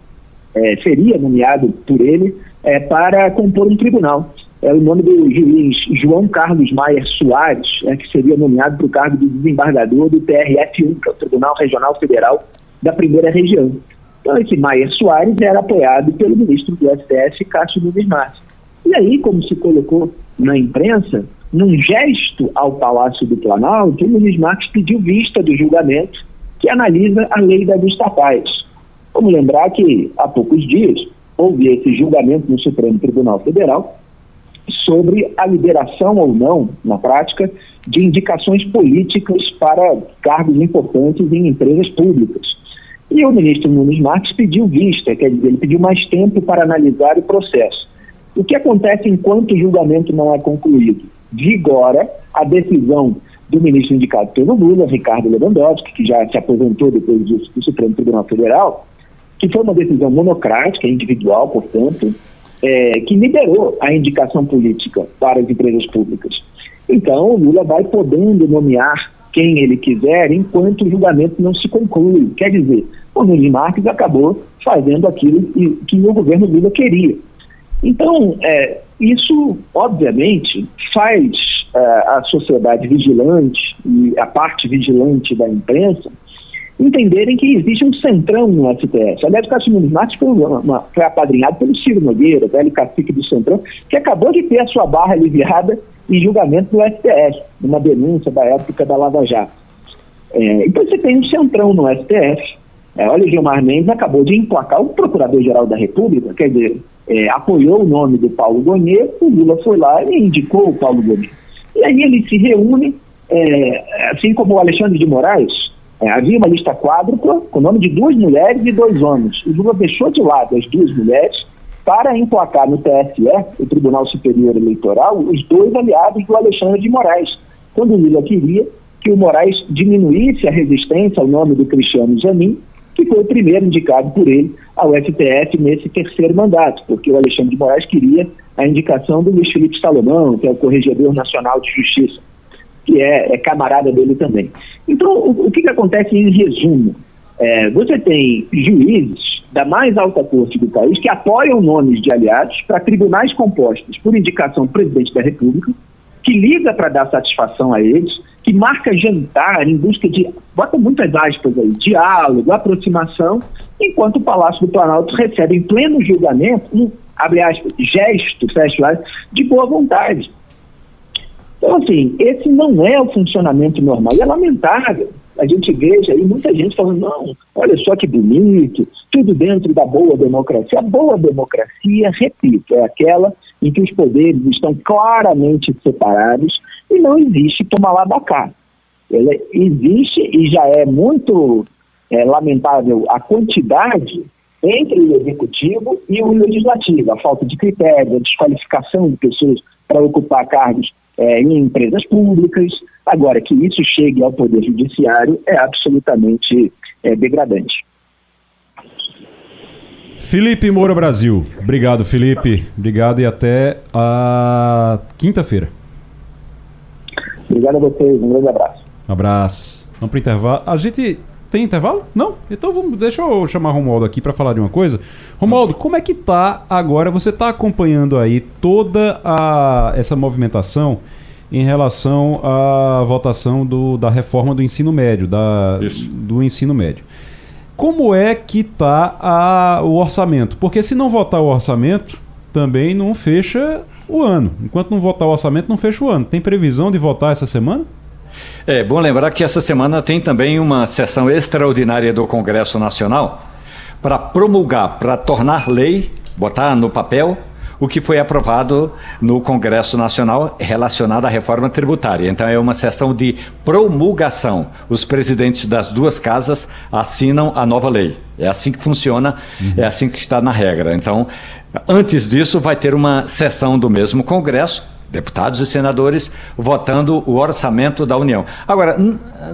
é, seria nomeado por ele é, para compor um tribunal. É o nome do juiz João Carlos Maier Soares, é, que seria nomeado para o cargo de desembargador do TRF1, que é o Tribunal Regional Federal da Primeira Região. Então, esse Maier Soares era apoiado pelo ministro do STF, Cássio Nunes Marques. E aí, como se colocou na imprensa, num gesto ao Palácio do Planalto, o Nunes Marques pediu vista do julgamento que analisa a lei das estatais. Vamos lembrar que há poucos dias houve esse julgamento no Supremo Tribunal Federal sobre a liberação ou não, na prática, de indicações políticas para cargos importantes em empresas públicas. E o ministro Nunes Marques pediu vista, quer dizer, ele pediu mais tempo para analisar o processo. O que acontece enquanto o julgamento não é concluído? Vigora a decisão do ministro indicado pelo Lula, Ricardo Lewandowski, que já se aposentou depois do Supremo Tribunal Federal, que foi uma decisão monocrática, individual, portanto, é, que liberou a indicação política para as empresas públicas. Então, o Lula vai podendo nomear quem ele quiser enquanto o julgamento não se conclui. Quer dizer, o Nunes Marques acabou fazendo aquilo que o governo Lula queria. Então, é, isso, obviamente, faz é, a sociedade vigilante e a parte vigilante da imprensa entenderem que existe um centrão no STF. Aliás, o Cássio Nunes foi, foi apadrinhado pelo Ciro Nogueira, velho cacique do centrão, que acabou de ter a sua barra aliviada em julgamento do STF, numa denúncia da época da Lava Jato. É, então você tem um centrão no STF. É, olha, Gilmar Mendes acabou de emplacar o Procurador-Geral da República, quer dizer, é, apoiou o nome do Paulo Gonet, o Lula foi lá e indicou o Paulo Gonet. E aí ele se reúne, é, assim como o Alexandre de Moraes, é, havia uma lista quádrupla com o nome de duas mulheres e dois homens. O Lula deixou de lado as duas mulheres para emplacar no TSE, o Tribunal Superior Eleitoral, os dois aliados do Alexandre de Moraes, quando o Lula queria que o Moraes diminuísse a resistência ao nome do Cristiano Zanin, que foi o primeiro indicado por ele ao STF nesse terceiro mandato, porque o Alexandre de Moraes queria a indicação do Luiz Felipe Salomão, que é o Corregedor Nacional de Justiça que é, é camarada dele também. Então, o, o que, que acontece em resumo? É, você tem juízes da mais alta corte do país que apoiam nomes de aliados para tribunais compostos por indicação do presidente da República, que liga para dar satisfação a eles, que marca jantar em busca de, bota muitas aspas aí, diálogo, aproximação, enquanto o Palácio do Planalto recebe em pleno julgamento um, abre aspas, gesto, fecha aspas, de boa vontade. Então, assim, esse não é o funcionamento normal. E é lamentável a gente veja aí muita gente falando, não, olha só que bonito, tudo dentro da boa democracia. A boa democracia, repito, é aquela em que os poderes estão claramente separados e não existe tomar lá da cá. Ela existe e já é muito é, lamentável a quantidade entre o executivo e o legislativo, a falta de critério, a desqualificação de pessoas para ocupar cargos é, em empresas públicas. Agora, que isso chegue ao Poder Judiciário é absolutamente é, degradante. Felipe Moura Brasil. Obrigado, Felipe. Obrigado e até a quinta-feira. Obrigado a vocês. Um grande abraço. Um abraço. Vamos para o intervalo. A gente tem intervalo? Não? Então vamos, deixa eu chamar o Romualdo aqui para falar de uma coisa. Romualdo, como é que tá agora? Você está acompanhando aí toda a, essa movimentação em relação à votação do, da reforma do ensino médio, da, do ensino médio. Como é que está o orçamento? Porque se não votar o orçamento, também não fecha o ano. Enquanto não votar o orçamento, não fecha o ano. Tem previsão de votar essa semana? É bom lembrar que essa semana tem também uma sessão extraordinária do Congresso Nacional para promulgar, para tornar lei, botar no papel o que foi aprovado no Congresso Nacional relacionado à reforma tributária. Então é uma sessão de promulgação. Os presidentes das duas casas assinam a nova lei. É assim que funciona, uhum. é assim que está na regra. Então, antes disso, vai ter uma sessão do mesmo Congresso deputados e senadores votando o orçamento da União. Agora,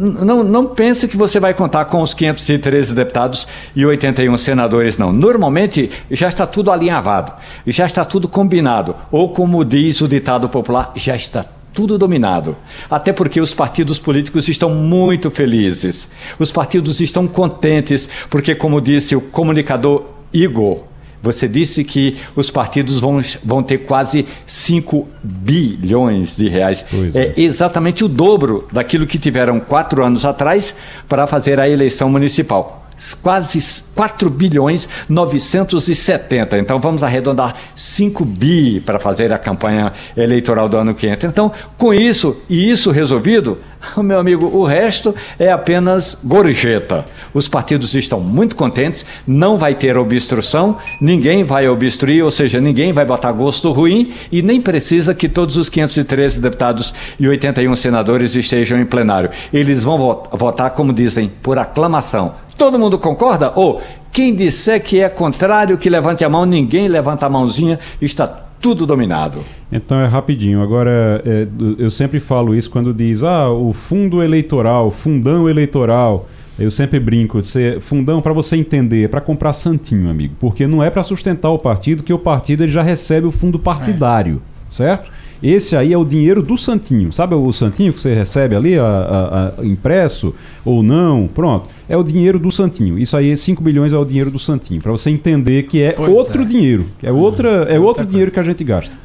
não, não pense que você vai contar com os 513 deputados e 81 senadores, não. Normalmente já está tudo alinhavado, já está tudo combinado, ou como diz o ditado popular, já está tudo dominado. Até porque os partidos políticos estão muito felizes. Os partidos estão contentes, porque, como disse o comunicador Igor Você disse que os partidos vão, vão ter quase 5 bilhões de reais. Pois é. é exatamente o dobro daquilo que tiveram quatro anos atrás para fazer a eleição municipal quase 4 bilhões 970. Então vamos arredondar 5 bi para fazer a campanha eleitoral do ano que entra. Então, com isso e isso resolvido, [laughs] meu amigo, o resto é apenas gorjeta. Os partidos estão muito contentes, não vai ter obstrução, ninguém vai obstruir, ou seja, ninguém vai botar gosto ruim e nem precisa que todos os 513 deputados e 81 senadores estejam em plenário. Eles vão votar, como dizem, por aclamação. Todo mundo concorda? Ou quem disser que é contrário, que levante a mão, ninguém levanta a mãozinha, está tudo dominado. Então é rapidinho. Agora, é, eu sempre falo isso quando diz, ah, o fundo eleitoral, fundão eleitoral. Eu sempre brinco, você, fundão para você entender, é para comprar santinho, amigo, porque não é para sustentar o partido, que o partido ele já recebe o fundo partidário, é. certo? Esse aí é o dinheiro do Santinho. Sabe o Santinho que você recebe ali, a, a, a impresso ou não? Pronto. É o dinheiro do Santinho. Isso aí, 5 bilhões é o dinheiro do Santinho. Para você entender que é pois outro é. dinheiro. É, outra, é outro dinheiro que a gente gasta.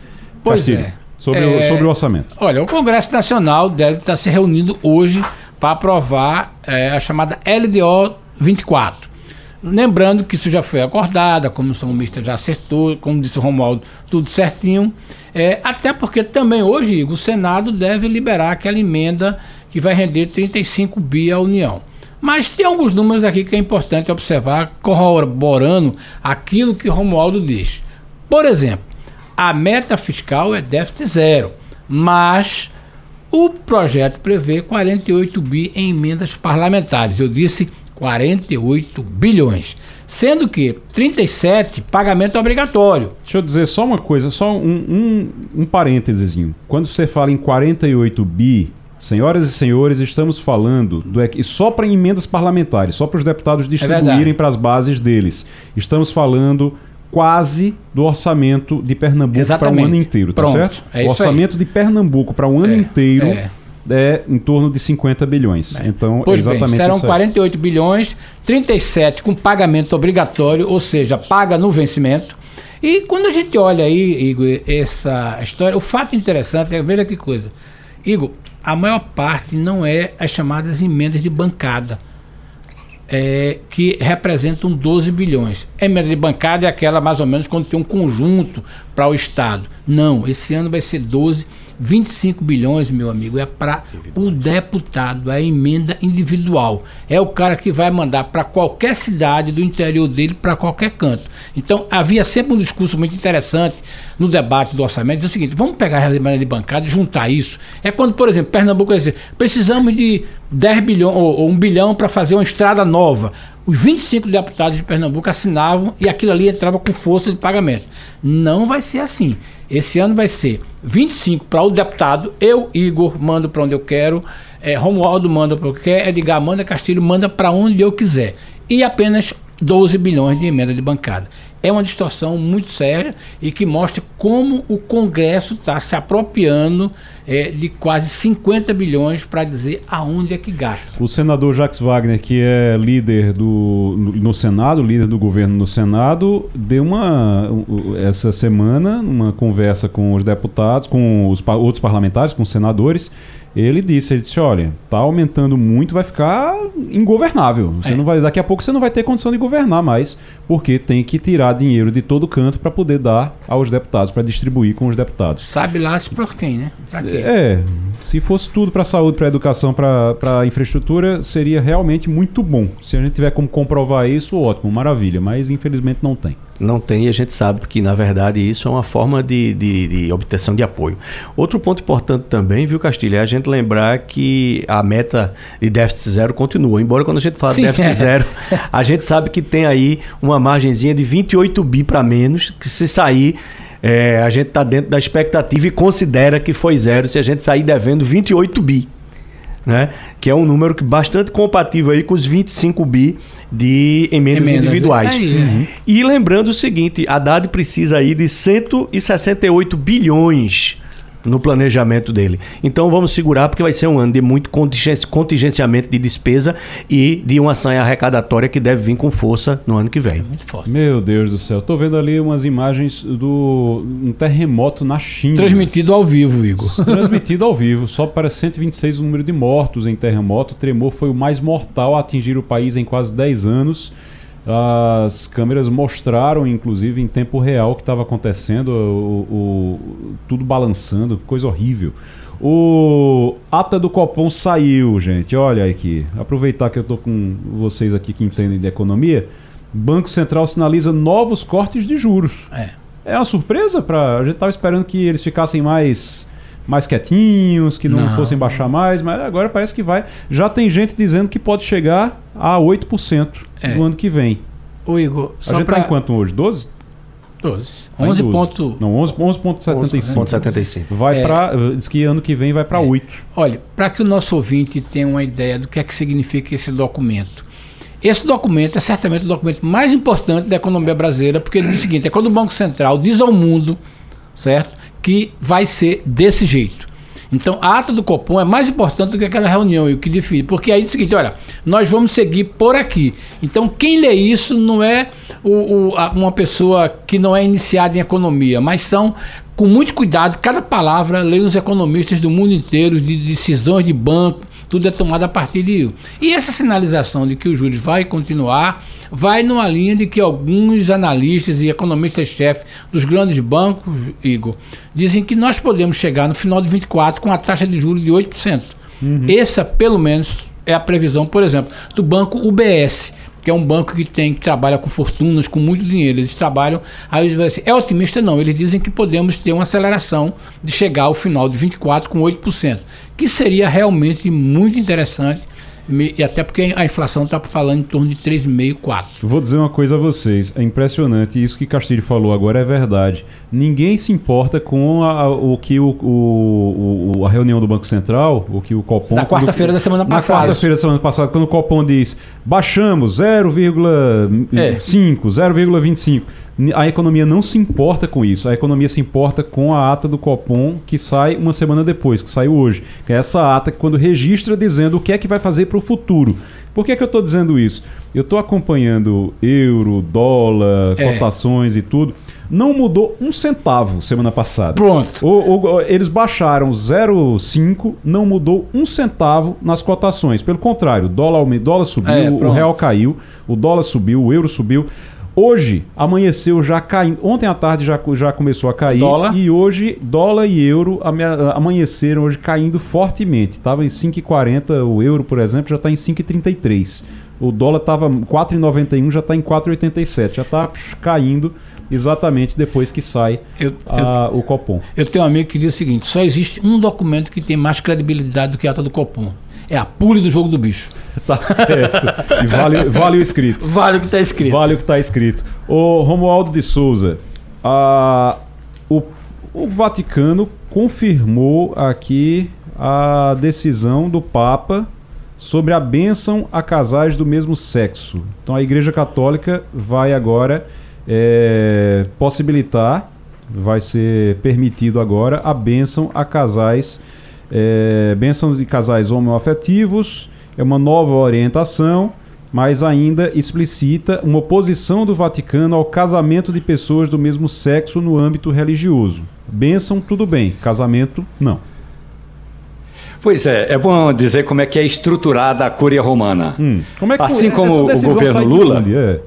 Pois Castilho, é. Sobre, é... O, sobre o orçamento. Olha, o Congresso Nacional deve estar se reunindo hoje para aprovar é, a chamada LDO 24. Lembrando que isso já foi acordado, a comissão mista já acertou, como disse o Romualdo, tudo certinho. É, até porque também hoje o Senado deve liberar aquela emenda que vai render 35 bi à União. Mas tem alguns números aqui que é importante observar, corroborando aquilo que Romualdo diz. Por exemplo, a meta fiscal é déficit zero, mas o projeto prevê 48 bi em emendas parlamentares. Eu disse 48 bilhões. Sendo que 37 pagamento obrigatório. Deixa eu dizer só uma coisa, só um, um, um parênteses. Quando você fala em 48 bi, senhoras e senhores, estamos falando do e só para emendas parlamentares, só para os deputados é distribuírem é para as bases deles. Estamos falando quase do orçamento de Pernambuco para o ano inteiro, tá Pronto, certo? É o orçamento aí. de Pernambuco para o ano é, inteiro é é em torno de 50 bilhões. É. Então, pois exatamente bem, serão 48 bilhões, 37 com pagamento obrigatório, ou seja, paga no vencimento. E quando a gente olha aí, Igor, essa história, o fato interessante é, veja que coisa. Igor, a maior parte não é as chamadas emendas de bancada. É, que representam 12 bilhões. A emenda de bancada é aquela mais ou menos quando tem um conjunto para o Estado. Não, esse ano vai ser 12 bilhões 25 bilhões, meu amigo, é para o deputado, é a emenda individual. É o cara que vai mandar para qualquer cidade do interior dele, para qualquer canto. Então, havia sempre um discurso muito interessante no debate do orçamento, diz o seguinte, vamos pegar a emenda de bancada e juntar isso. É quando, por exemplo, Pernambuco vai dizer, precisamos de 10 bilhões ou, ou 1 bilhão para fazer uma estrada nova os 25 deputados de Pernambuco assinavam e aquilo ali entrava com força de pagamento. Não vai ser assim. Esse ano vai ser 25 para o deputado, eu, Igor, mando para onde eu quero, é, Romualdo manda para onde eu quero, Edgar manda, Castilho manda para onde eu quiser. E apenas 12 bilhões de emenda de bancada é uma distorção muito séria e que mostra como o Congresso está se apropriando é, de quase 50 bilhões para dizer aonde é que gasta. O senador Jacques Wagner, que é líder do, no, no Senado, líder do governo no Senado, deu uma, essa semana, uma conversa com os deputados, com os outros parlamentares, com os senadores, ele disse, ele disse, olha, tá aumentando muito, vai ficar ingovernável. Você é. não vai, daqui a pouco você não vai ter condição de governar mais, porque tem que tirar dinheiro de todo canto para poder dar aos deputados, para distribuir com os deputados. Sabe lá se por quem, né? Quê? É, se fosse tudo para saúde, para educação, para infraestrutura, seria realmente muito bom. Se a gente tiver como comprovar isso, ótimo, maravilha, mas infelizmente não tem. Não tem e a gente sabe que, na verdade, isso é uma forma de, de, de, obtenção de apoio. Outro ponto importante também, viu, Castilho, é a gente lembrar que a meta de déficit zero continua. Embora quando a gente fala Sim, de déficit é. zero, a gente sabe que tem aí uma margenzinha de 28 bi para menos, que se sair. É, a gente está dentro da expectativa e considera que foi zero se a gente sair devendo 28 bi né? Que é um número que bastante compatível aí com os 25 bi de emendas, emendas individuais. Aí, uhum. E lembrando o seguinte, a Haddad precisa aí de 168 bilhões no planejamento dele. Então vamos segurar porque vai ser um ano de muito contingenciamento de despesa e de uma sanha arrecadatória que deve vir com força no ano que vem. Muito forte. Meu Deus do céu, tô vendo ali umas imagens do um terremoto na China. Transmitido ao vivo, Igor. [laughs] Transmitido ao vivo, só para 126 o número de mortos em terremoto. O tremor foi o mais mortal a atingir o país em quase 10 anos. As câmeras mostraram, inclusive, em tempo real o que estava acontecendo, o, o, tudo balançando, coisa horrível. O ata do Copom saiu, gente. Olha aqui. Aproveitar que eu estou com vocês aqui que entendem de economia. Banco Central sinaliza novos cortes de juros. É. É uma surpresa para a gente estava esperando que eles ficassem mais mais quietinhos, que não, não, fossem baixar mais, mas agora parece que vai. Já tem gente dizendo que pode chegar a 8% é. no ano que vem. O Igor, a gente está em quanto hoje? 12? 12. 11 12. Ponto... Não, 11,75. 11, vai é. para diz que ano que vem vai para é. 8. Olha, para que o nosso ouvinte tenha uma ideia do que é que significa esse documento. Esse documento é certamente o documento mais importante da economia brasileira, porque ele diz o seguinte: é quando o Banco Central diz ao mundo, certo? Que vai ser desse jeito. Então, a ata do Copom é mais importante do que aquela reunião e o que define. Porque aí é o seguinte: olha, nós vamos seguir por aqui. Então, quem lê isso não é o, o, a, uma pessoa que não é iniciada em economia, mas são, com muito cuidado, cada palavra leem os economistas do mundo inteiro, de decisões de banco, tudo é tomado a partir de. E essa sinalização de que o juros vai continuar vai numa linha de que alguns analistas e economistas-chefe dos grandes bancos, Igor, dizem que nós podemos chegar no final de 24 com a taxa de juros de 8%. Uhum. Essa, pelo menos, é a previsão, por exemplo, do banco UBS que é um banco que tem que trabalha com fortunas, com muito dinheiro. Eles trabalham. Aí eles assim, é otimista? Não. Eles dizem que podemos ter uma aceleração de chegar ao final de 24 com 8%, que seria realmente muito interessante e até porque a inflação está falando em torno de 3,5%, 4%. Vou dizer uma coisa a vocês, é impressionante, isso que Castilho falou agora é verdade. Ninguém se importa com a, o que o, o, a reunião do Banco Central, o que o Copom... Na quarta-feira da semana passada. Na quarta-feira da semana passada, quando o Copom diz baixamos 0,5, é. 0,25 a economia não se importa com isso. A economia se importa com a ata do Copom que sai uma semana depois, que saiu hoje. Que é essa ata que quando registra dizendo o que é que vai fazer para o futuro. Por que, é que eu estou dizendo isso? Eu estou acompanhando euro, dólar, é. cotações e tudo. Não mudou um centavo semana passada. Pronto. O, o, eles baixaram 0,5, não mudou um centavo nas cotações. Pelo contrário, o dólar, dólar subiu, é, o real caiu, o dólar subiu, o euro subiu. Hoje amanheceu já caindo. Ontem à tarde já, já começou a cair. Dólar. E hoje, dólar e euro amanheceram hoje caindo fortemente. Estava em 5,40, o euro, por exemplo, já está em 5,33. O dólar estava 4,91, já está em 4,87. Já está caindo exatamente depois que sai eu, a, eu, o Copom. Eu tenho um amigo que diz o seguinte: só existe um documento que tem mais credibilidade do que a ata do Copom. É a pule do jogo do bicho. [laughs] Tá certo. E vale, vale o escrito. Vale o que está escrito. Vale o que está escrito. O Romualdo de Souza, a, o, o Vaticano confirmou aqui a decisão do Papa sobre a bênção a casais do mesmo sexo. Então a Igreja Católica vai agora é, possibilitar, vai ser permitido agora a bênção a casais é, bênção de casais homoafetivos, é uma nova orientação, mas ainda explicita uma oposição do Vaticano ao casamento de pessoas do mesmo sexo no âmbito religioso. Bênção, tudo bem, casamento, não. Pois é, é bom dizer como é que é estruturada a Cúria Romana. Hum, como é que assim como o governo Lula. É.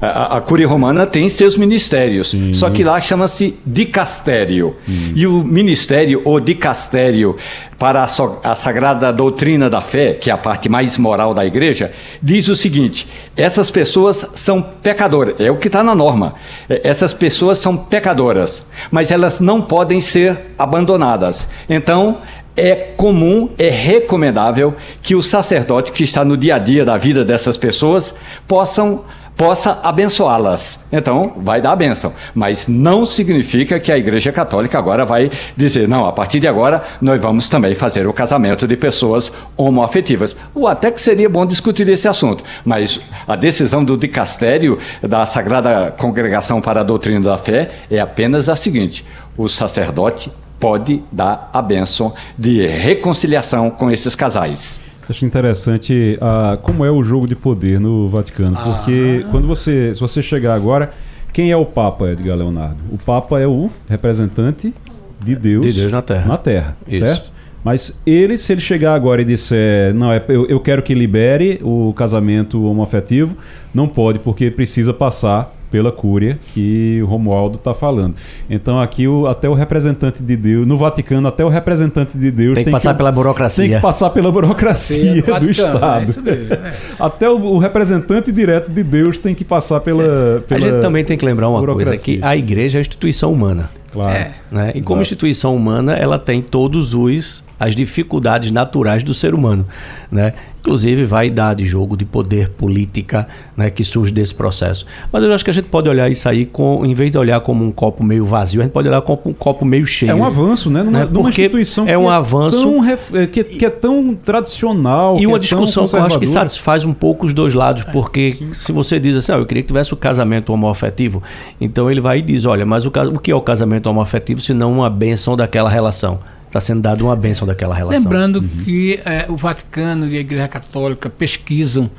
A, a Curia Romana tem seus ministérios, Sim. só que lá chama-se dicastério. Hum. E o ministério, ou dicastério, para a, so, a, sagrada doutrina da fé, que é a parte mais moral da igreja, diz o seguinte: essas pessoas são pecadoras, é o que está na norma. É, essas pessoas são pecadoras, mas elas não podem ser abandonadas. Então, é comum, é recomendável que o sacerdote que está no dia a dia da vida dessas pessoas possam possa abençoá-las. Então, vai dar a bênção. Mas não significa que a Igreja Católica agora vai dizer, não, a partir de agora nós vamos também fazer o casamento de pessoas homoafetivas. Ou até que seria bom discutir esse assunto. Mas a decisão do dicastério da Sagrada Congregação para a Doutrina da Fé é apenas a seguinte: o sacerdote pode dar a bênção de reconciliação com esses casais. Acho interessante uh, como é o jogo de poder no Vaticano, ah. porque quando você, se você chegar agora, quem é o Papa, Edgar Leonardo? O Papa é o representante de Deus, de Deus na Terra, na terra certo? Mas ele, se ele chegar agora e disser, não, é, eu, eu quero que libere o casamento homoafetivo, não pode, porque precisa passar pela cúria que o Romualdo está falando. Então aqui o, até o representante de Deus, no Vaticano, até o representante de Deus tem que tem passar que, pela burocracia. Tem que passar pela burocracia do, Vaticano, Estado. É mesmo, é. [laughs] Até o, o, representante direto de Deus tem que passar pela, pela A gente também tem que lembrar uma coisa, que a igreja é a instituição humana. Claro. É. Né? E como instituição humana, ela tem todos os as dificuldades naturais do ser humano, né? Inclusive vaidade, jogo de poder, política, né, que surge desse processo. Mas eu acho que a gente pode olhar isso aí com, em vez de olhar como um copo meio vazio, a gente pode olhar como um copo meio cheio. É um avanço, né? Numa, né? numa instituição é um que, avanço, é tão ref, é, que, que, é tão tradicional. E uma é discussão que eu acho que satisfaz um pouco os dois lados, é, porque é, se você diz assim, ah, eu queria que tivesse o casamento homoafetivo, então ele vai e diz, olha, mas o, o que é o casamento homoafetivo se não uma benção daquela relação? Está sendo dada uma bênção daquela relação. Lembrando uhum. que é, o Vaticano e a Igreja Católica pesquisam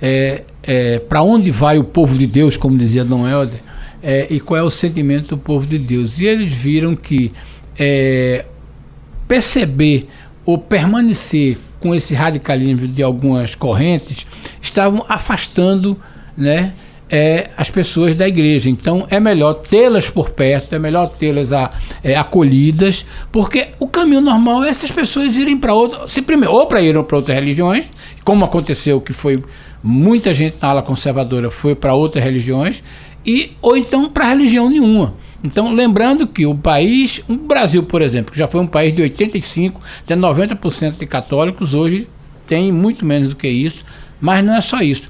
é, é, para onde vai o povo de Deus, como dizia Dom Helder, é, e qual é o sentimento do povo de Deus. E eles viram que é, perceber ou permanecer com esse radicalismo de algumas correntes estavam afastando né, é, as pessoas da igreja. Então é melhor tê-las por perto, é melhor tê-las é, acolhidas, porque o caminho normal é essas pessoas irem para outra, se primeiro, ou para irem para outras religiões, como aconteceu que foi muita gente na ala conservadora foi para outras religiões, e ou então para religião nenhuma. Então, lembrando que o país, o Brasil, por exemplo, que já foi um país de 85 até 90% de católicos, hoje tem muito menos do que isso, mas não é só isso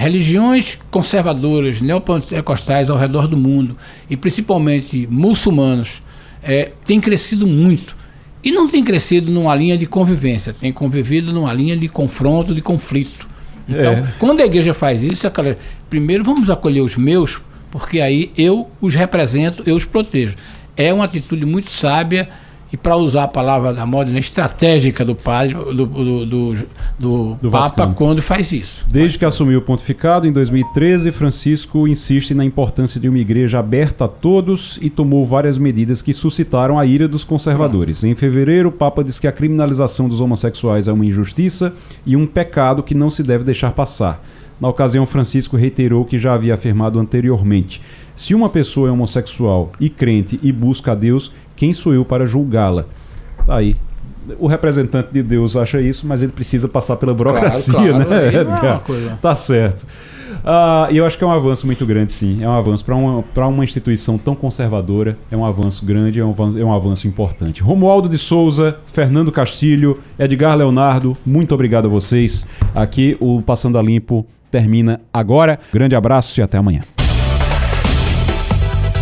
religiões conservadoras, neopentecostais ao redor do mundo, e principalmente muçulmanos, é, têm crescido muito. E não tem crescido numa linha de convivência, tem convivido numa linha de confronto, de conflito. Então, é. quando a igreja faz isso, é aquela, primeiro vamos acolher os meus, porque aí eu os represento, eu os protejo. É uma atitude muito sábia e para usar a palavra da moda, né, estratégica do padre, do, do, do, do, Papa Vaticano. quando faz isso. Desde que assumiu o pontificado em 2013, Francisco insiste na importância de uma igreja aberta a todos e tomou várias medidas que suscitaram a ira dos conservadores. Em fevereiro, o Papa diz que a criminalização dos homossexuais é uma injustiça e um pecado que não se deve deixar passar. Na ocasião, Francisco reiterou que já havia afirmado anteriormente: se uma pessoa é homossexual e crente e busca a Deus, quem sou eu para julgá-la? Tá aí. O representante de Deus acha isso, mas ele precisa passar pela burocracia, claro, claro, né, Edgar? [laughs] É tá certo. Ah, e eu acho que é um avanço muito grande, sim. É um avanço para uma, uma instituição tão conservadora. É um avanço grande, é um avanço, é um avanço importante. Romualdo de Souza, Fernando Castilho, Edgar Leonardo, muito obrigado a vocês. Aqui o Passando a Limpo termina agora. Grande abraço e até amanhã.